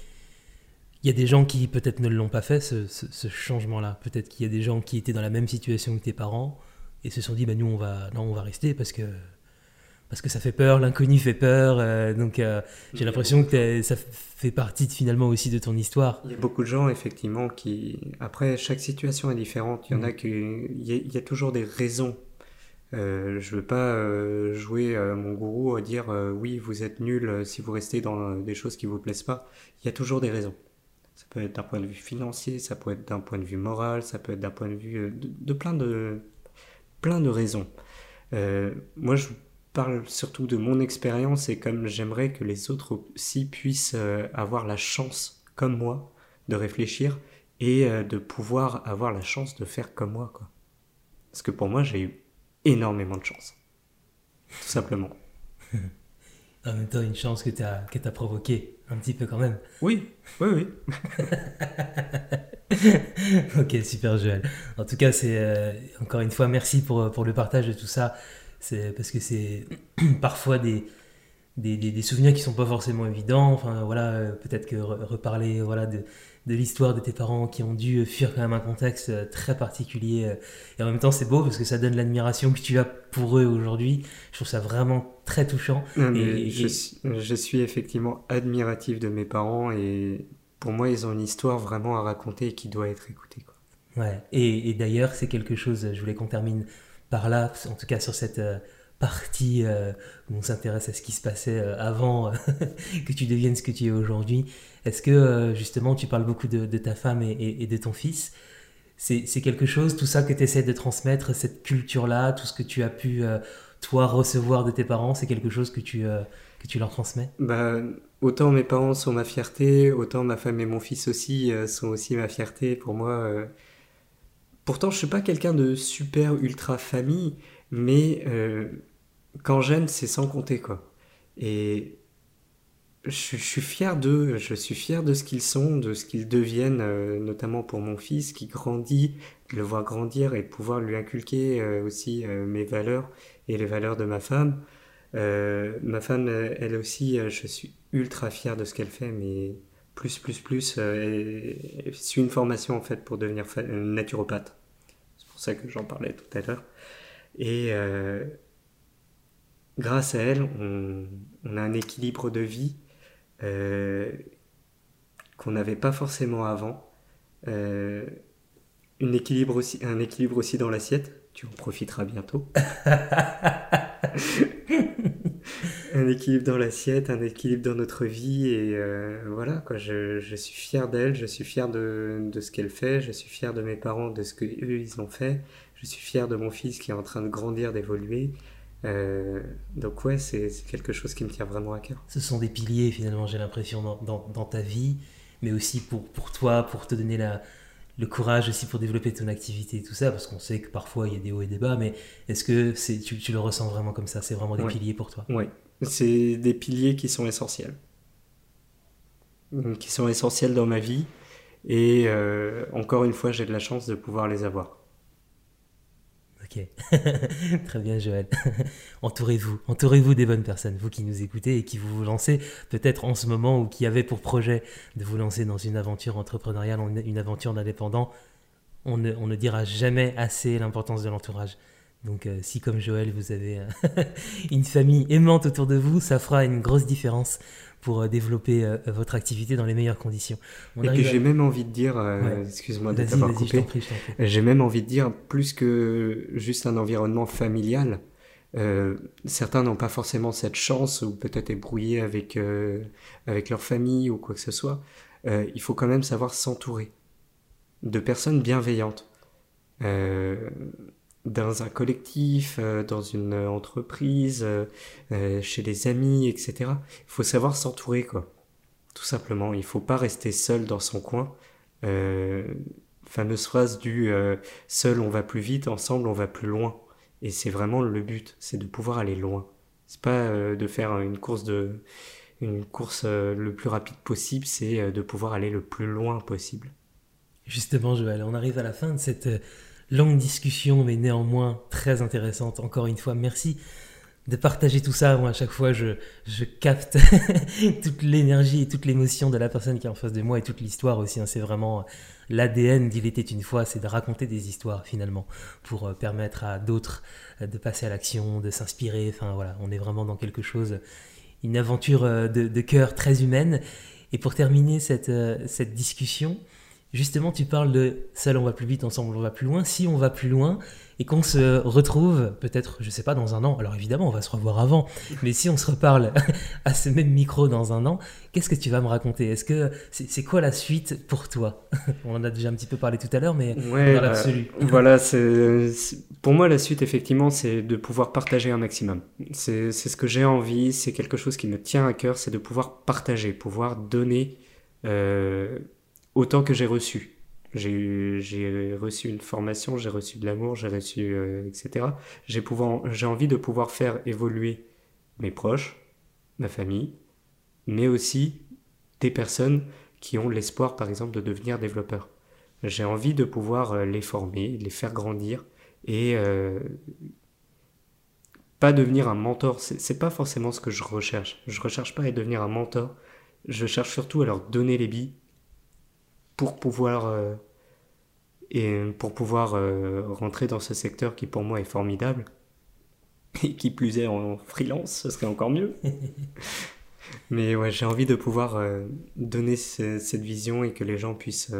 il y a des gens qui peut-être ne l'ont pas fait, ce, changement-là. Peut-être qu'il y a des gens qui étaient dans la même situation que tes parents, et se sont dit bah, nous on va non on va rester parce que parce que ça fait peur, l'inconnu fait peur, euh, donc euh, j'ai l'impression que ça fait partie finalement aussi de ton histoire. Il y a beaucoup de gens effectivement qui, après chaque situation est différente, il y en a mm. qui, il y, a, toujours des raisons. Euh, je veux pas euh, jouer mon gourou à dire oui vous êtes nul si vous restez dans des choses qui vous plaisent pas. Il y a toujours des raisons. Ça peut être d'un point de vue financier, ça peut être d'un point de vue moral, ça peut être d'un point de vue de plein de plein de raisons. Moi, je parle surtout de mon expérience et comme j'aimerais que les autres aussi puissent euh, avoir la chance, comme moi, de réfléchir et euh, de pouvoir avoir la chance de faire comme moi. Quoi. Parce que pour moi, j'ai eu énormément de chance. Tout simplement. en même temps, une chance que tu as, que as provoquée, un petit peu quand même. Oui, oui, oui. ok, super Joël. En tout cas, c'est euh, encore une fois merci pour, pour le partage de tout ça. C'est parce que c'est parfois des, des, des, souvenirs qui sont pas forcément évidents. Enfin voilà, euh, peut-être que reparler voilà de, de l'histoire de tes parents qui ont dû fuir quand même un contexte euh, très particulier. Et en même temps, c'est beau parce que ça donne l'admiration que tu as pour eux aujourd'hui. Je trouve ça vraiment très touchant. et, je, je, suis effectivement admiratif de mes parents et pour moi, ils ont une histoire vraiment à raconter et qui doit être écoutée. Quoi. Ouais, et, d'ailleurs, c'est quelque chose, je voulais qu'on termine par là, en tout cas sur cette euh, partie euh, où on s'intéresse à ce qui se passait euh, avant que tu deviennes ce que tu es aujourd'hui. Est-ce que justement, tu parles beaucoup de, ta femme et, de ton fils? C'est quelque chose, tout ça que tu essaies de transmettre, cette culture-là, tout ce que tu as pu, toi, recevoir de tes parents, c'est quelque chose que tu, que tu leur transmets? Bah, autant mes parents sont ma fierté, autant ma femme et mon fils aussi sont aussi ma fierté. Pour moi. Pourtant je suis pas quelqu'un de super ultra famille, mais euh, quand j'aime, c'est sans compter quoi. Et je, suis fier d'eux, je suis fier de ce qu'ils sont, de ce qu'ils deviennent, notamment pour mon fils qui grandit, de le voir grandir et pouvoir lui inculquer aussi mes valeurs et les valeurs de ma femme. Euh, ma femme, elle aussi, euh, je suis ultra fier de ce qu'elle fait, mais plus, plus, plus. Euh, elle suit une formation en fait pour devenir naturopathe. C'est pour ça que j'en parlais tout à l'heure. Et grâce à elle, on, a un équilibre de vie qu'on n'avait pas forcément avant. une équilibre aussi, un équilibre aussi dans l'assiette. Tu en profiteras bientôt. un équilibre dans l'assiette, un équilibre dans notre vie et euh, voilà quoi. Je, suis fier d'elle, je suis fier de, ce qu'elle fait, je suis fier de mes parents de ce que eux ils ont fait, je suis fier de mon fils qui est en train de grandir, d'évoluer. donc ouais, c'est quelque chose qui me tient vraiment à cœur. Ce sont des piliers finalement, j'ai l'impression, dans, dans, ta vie, mais aussi pour, pour toi, pour te donner la, le courage aussi pour développer ton activité et tout ça, parce qu'on sait que parfois il y a des hauts et des bas, mais est-ce que c'est, tu, tu, le ressens vraiment comme ça? C'est vraiment des piliers pour toi? Oui, c'est des piliers qui sont essentiels. Qui sont essentiels dans ma vie. Et euh, encore une fois, j'ai de la chance de pouvoir les avoir. Ok, très bien Joël. entourez-vous, entourez-vous des bonnes personnes, vous qui nous écoutez et qui vous, lancez peut-être en ce moment ou qui avez pour projet de vous lancer dans une aventure entrepreneuriale, une aventure d'indépendant. On ne, on ne dira jamais assez l'importance de l'entourage. Donc euh, si comme Joël, vous avez euh, une famille aimante autour de vous, ça fera une grosse différence pour euh, développer votre activité dans les meilleures conditions. et puis j'ai même envie de dire, excuse-moi de t'avoir coupé, j'ai même envie de dire, plus que juste un environnement familial, certains n'ont pas forcément cette chance ou peut-être est brouillé avec, avec leur famille ou quoi que ce soit. il faut quand même savoir s'entourer de personnes bienveillantes dans un collectif, euh, dans une entreprise, euh, euh, chez les amis, etc. Il faut savoir s'entourer, quoi. Tout simplement, il faut pas rester seul dans son coin. fameuse phrase du seul on va plus vite, ensemble on va plus loin. Et c'est vraiment le but, c'est de pouvoir aller loin. C'est pas de faire une course de une course le plus rapide possible, c'est de pouvoir aller le plus loin possible. Justement, Joël, on arrive à la fin de cette longue discussion, mais néanmoins très intéressante. Encore une fois, merci de partager tout ça. Moi, à chaque fois, je, capte toute l'énergie et toute l'émotion de la personne qui est en face de moi et toute l'histoire aussi. Hein. C'est vraiment l'ADN d'Il était une fois, c'est de raconter des histoires finalement pour euh, permettre à d'autres euh, de passer à l'action, de s'inspirer. Enfin voilà, on est vraiment dans quelque chose, une aventure euh, de, de cœur très humaine. Et pour terminer cette, cette discussion, justement, tu parles de seul on va plus vite, ensemble on va plus loin. Si on va plus loin et qu'on se retrouve, peut-être, je sais pas, dans un an, alors évidemment, on va se revoir avant, mais si on se reparle à ce même micro dans un an, qu'est-ce que tu vas me raconter? Est-ce que c'est quoi la suite pour toi? On en a déjà un petit peu parlé tout à l'heure, mais dans l'absolu. Euh, voilà, c'est pour moi la suite, effectivement, c'est de pouvoir partager un maximum. C'est ce que j'ai envie, c'est quelque chose qui me tient à cœur, c'est de pouvoir partager, pouvoir donner. Euh, autant que j'ai reçu. J'ai reçu une formation, j'ai reçu de l'amour, j'ai reçu, euh, etc. J'ai envie de pouvoir faire évoluer mes proches, ma famille, mais aussi des personnes qui ont l'espoir, par exemple, de devenir développeurs. J'ai envie de pouvoir euh, les former, les faire grandir et euh, pas devenir un mentor. C'est pas forcément ce que je recherche. Je recherche pas à devenir un mentor. Je cherche surtout à leur donner les billes pour pouvoir euh, et pour pouvoir euh, rentrer dans ce secteur qui pour moi est formidable et qui plus est en freelance, ce serait encore mieux. Mais ouais, j'ai envie de pouvoir euh, donner cette vision et que les gens puissent,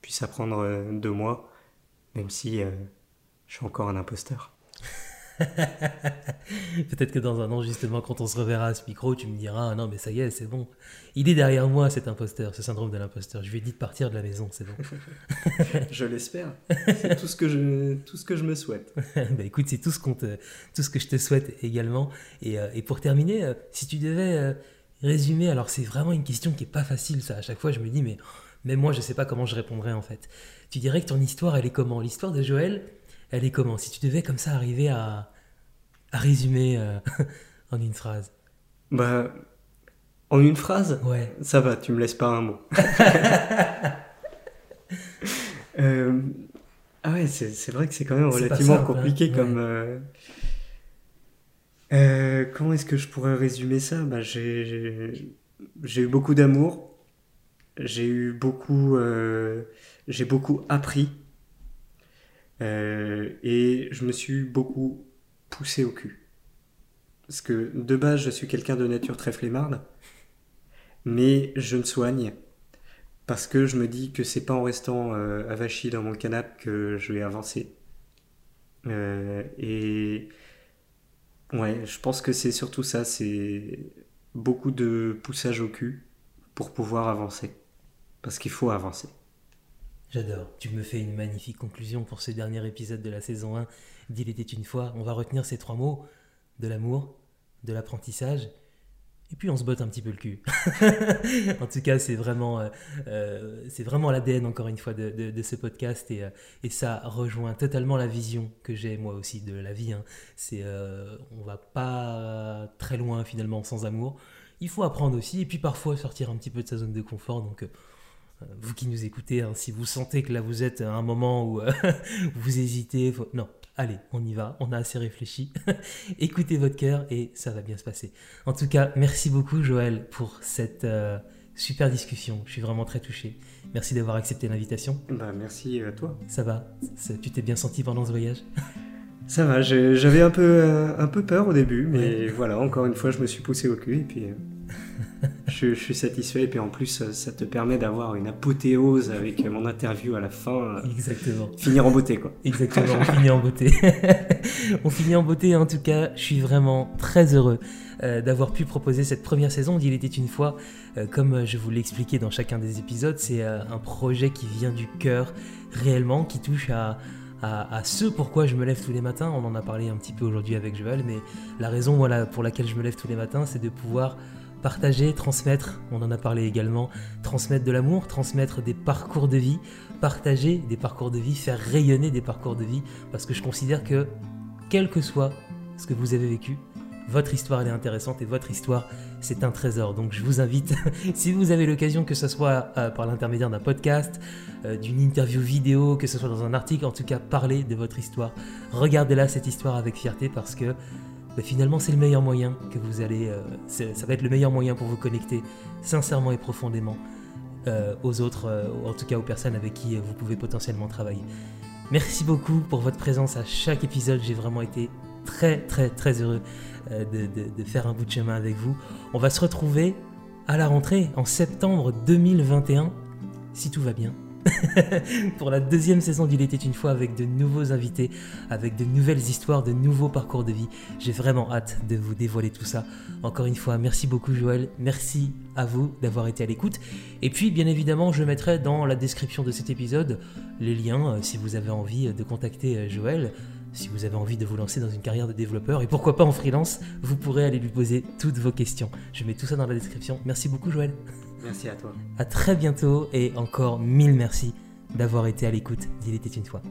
puissent apprendre de moi, même si je suis encore un imposteur. Peut-être que dans un an, justement, quand on se reverra à ce micro, tu me diras ah non, mais ça y est, c'est bon. Il est derrière moi, cet imposteur, ce syndrome de l'imposteur. Je lui ai dit de partir de la maison, c'est bon. je l'espère. C'est tout, ce que je, tout ce que je me souhaite. bah écoute, c'est tout, ce qu'on te, tout ce que je te souhaite également. Et, euh, et pour terminer, euh, si tu devais euh, résumer, alors c'est vraiment une question qui est pas facile, ça. À chaque fois, je me dis, mais même moi, je sais pas comment je répondrais en fait. Tu dirais que ton histoire, elle est comment? L'histoire de Joël, elle est comment? Si tu devais comme ça arriver à, à résumer euh, en une phrase. Bah, en une phrase? Ouais. Ça va, tu me laisses pas un mot. Euh, ah ouais, c'est vrai que c'est quand même relativement hein. compliqué comme. Euh, comment est-ce que je pourrais résumer ça? Bah, J'ai eu beaucoup d'amour, j'ai eu beaucoup, j'ai beaucoup appris euh, et je me suis beaucoup poussé au cul. Parce que de base, je suis quelqu'un de nature très flemmarde, mais je me soigne parce que je me dis que c'est pas en restant euh, avachi dans mon canapé que je vais avancer. Euh, et ouais, je pense que c'est surtout ça, c'est beaucoup de poussage au cul pour pouvoir avancer. Parce qu'il faut avancer. J'adore. Tu me fais une magnifique conclusion pour ce dernier épisode de la saison 1 d'Il était une fois. On va retenir ces trois mots. de l'amour, de l'apprentissage et puis on se botte un petit peu le cul. en tout cas, c'est vraiment, euh, euh, vraiment l'ADN encore une fois de, ce podcast et, euh, et, ça rejoint totalement la vision que j'ai moi aussi de la vie. Hein. C'est, on va pas très loin finalement sans amour. Il faut apprendre aussi et puis parfois sortir un petit peu de sa zone de confort. Donc vous qui nous écoutez, hein, si vous sentez que là vous êtes à un moment où vous hésitez, non, allez, on y va, on a assez réfléchi. Écoutez votre cœur et ça va bien se passer. En tout cas, merci beaucoup Joël pour cette euh, super discussion. Je suis vraiment très touché. Merci d'avoir accepté l'invitation. Bah, merci à toi. Ça va? Tu t'es bien senti pendant ce voyage? Ça va, j'avais un peu, euh, un peu peur au début, mais voilà, encore une fois, je me suis poussé au cul et puis... Euh, je, suis satisfait. Et puis en plus, ça te permet d'avoir une apothéose avec mon interview à la fin. Exactement. Finir en beauté, quoi. Exactement, on finit en beauté. on finit en beauté, en tout cas, je suis vraiment très heureux euh, d'avoir pu proposer cette première saison d'Il était une fois. Euh, comme je vous l'ai expliqué dans chacun des épisodes, c'est euh, un projet qui vient du cœur réellement, qui touche à, à, ce pourquoi je me lève tous les matins. On en a parlé un petit peu aujourd'hui avec Joël, mais la raison voilà, pour laquelle je me lève tous les matins, c'est de pouvoir partager, transmettre, on en a parlé également, transmettre de l'amour, transmettre des parcours de vie, partager des parcours de vie, faire rayonner des parcours de vie, parce que je considère que, quel que soit ce que vous avez vécu, votre histoire est intéressante et votre histoire c'est un trésor. Donc je vous invite, si vous avez l'occasion, que ce soit euh, par l'intermédiaire d'un podcast, euh, d'une interview vidéo, que ce soit dans un article, en tout cas parlez de votre histoire. Regardez-la cette histoire avec fierté parce que bah, finalement c'est le meilleur moyen que vous allez, euh, ça va être le meilleur moyen pour vous connecter sincèrement et profondément euh, aux autres, euh, en tout cas aux personnes avec qui vous pouvez potentiellement travailler. Merci beaucoup pour votre présence à chaque épisode, j'ai vraiment été très très très heureux de, de faire un bout de chemin avec vous. On va se retrouver à la rentrée en septembre 2021, si tout va bien. pour la deuxième saison d'Il était une fois avec de nouveaux invités, avec de nouvelles histoires, de nouveaux parcours de vie. J'ai vraiment hâte de vous dévoiler tout ça. Encore une fois, merci beaucoup Joël, merci à vous d'avoir été à l'écoute. Et puis bien évidemment, je mettrai dans la description de cet épisode les liens euh, si vous avez envie de contacter euh, Joël. Si vous avez envie de vous lancer dans une carrière de développeur et pourquoi pas en freelance, vous pourrez aller lui poser toutes vos questions. Je mets tout ça dans la description. Merci beaucoup Joël. Merci à toi. À très bientôt et encore mille merci d'avoir été à l'écoute d'Il était une fois.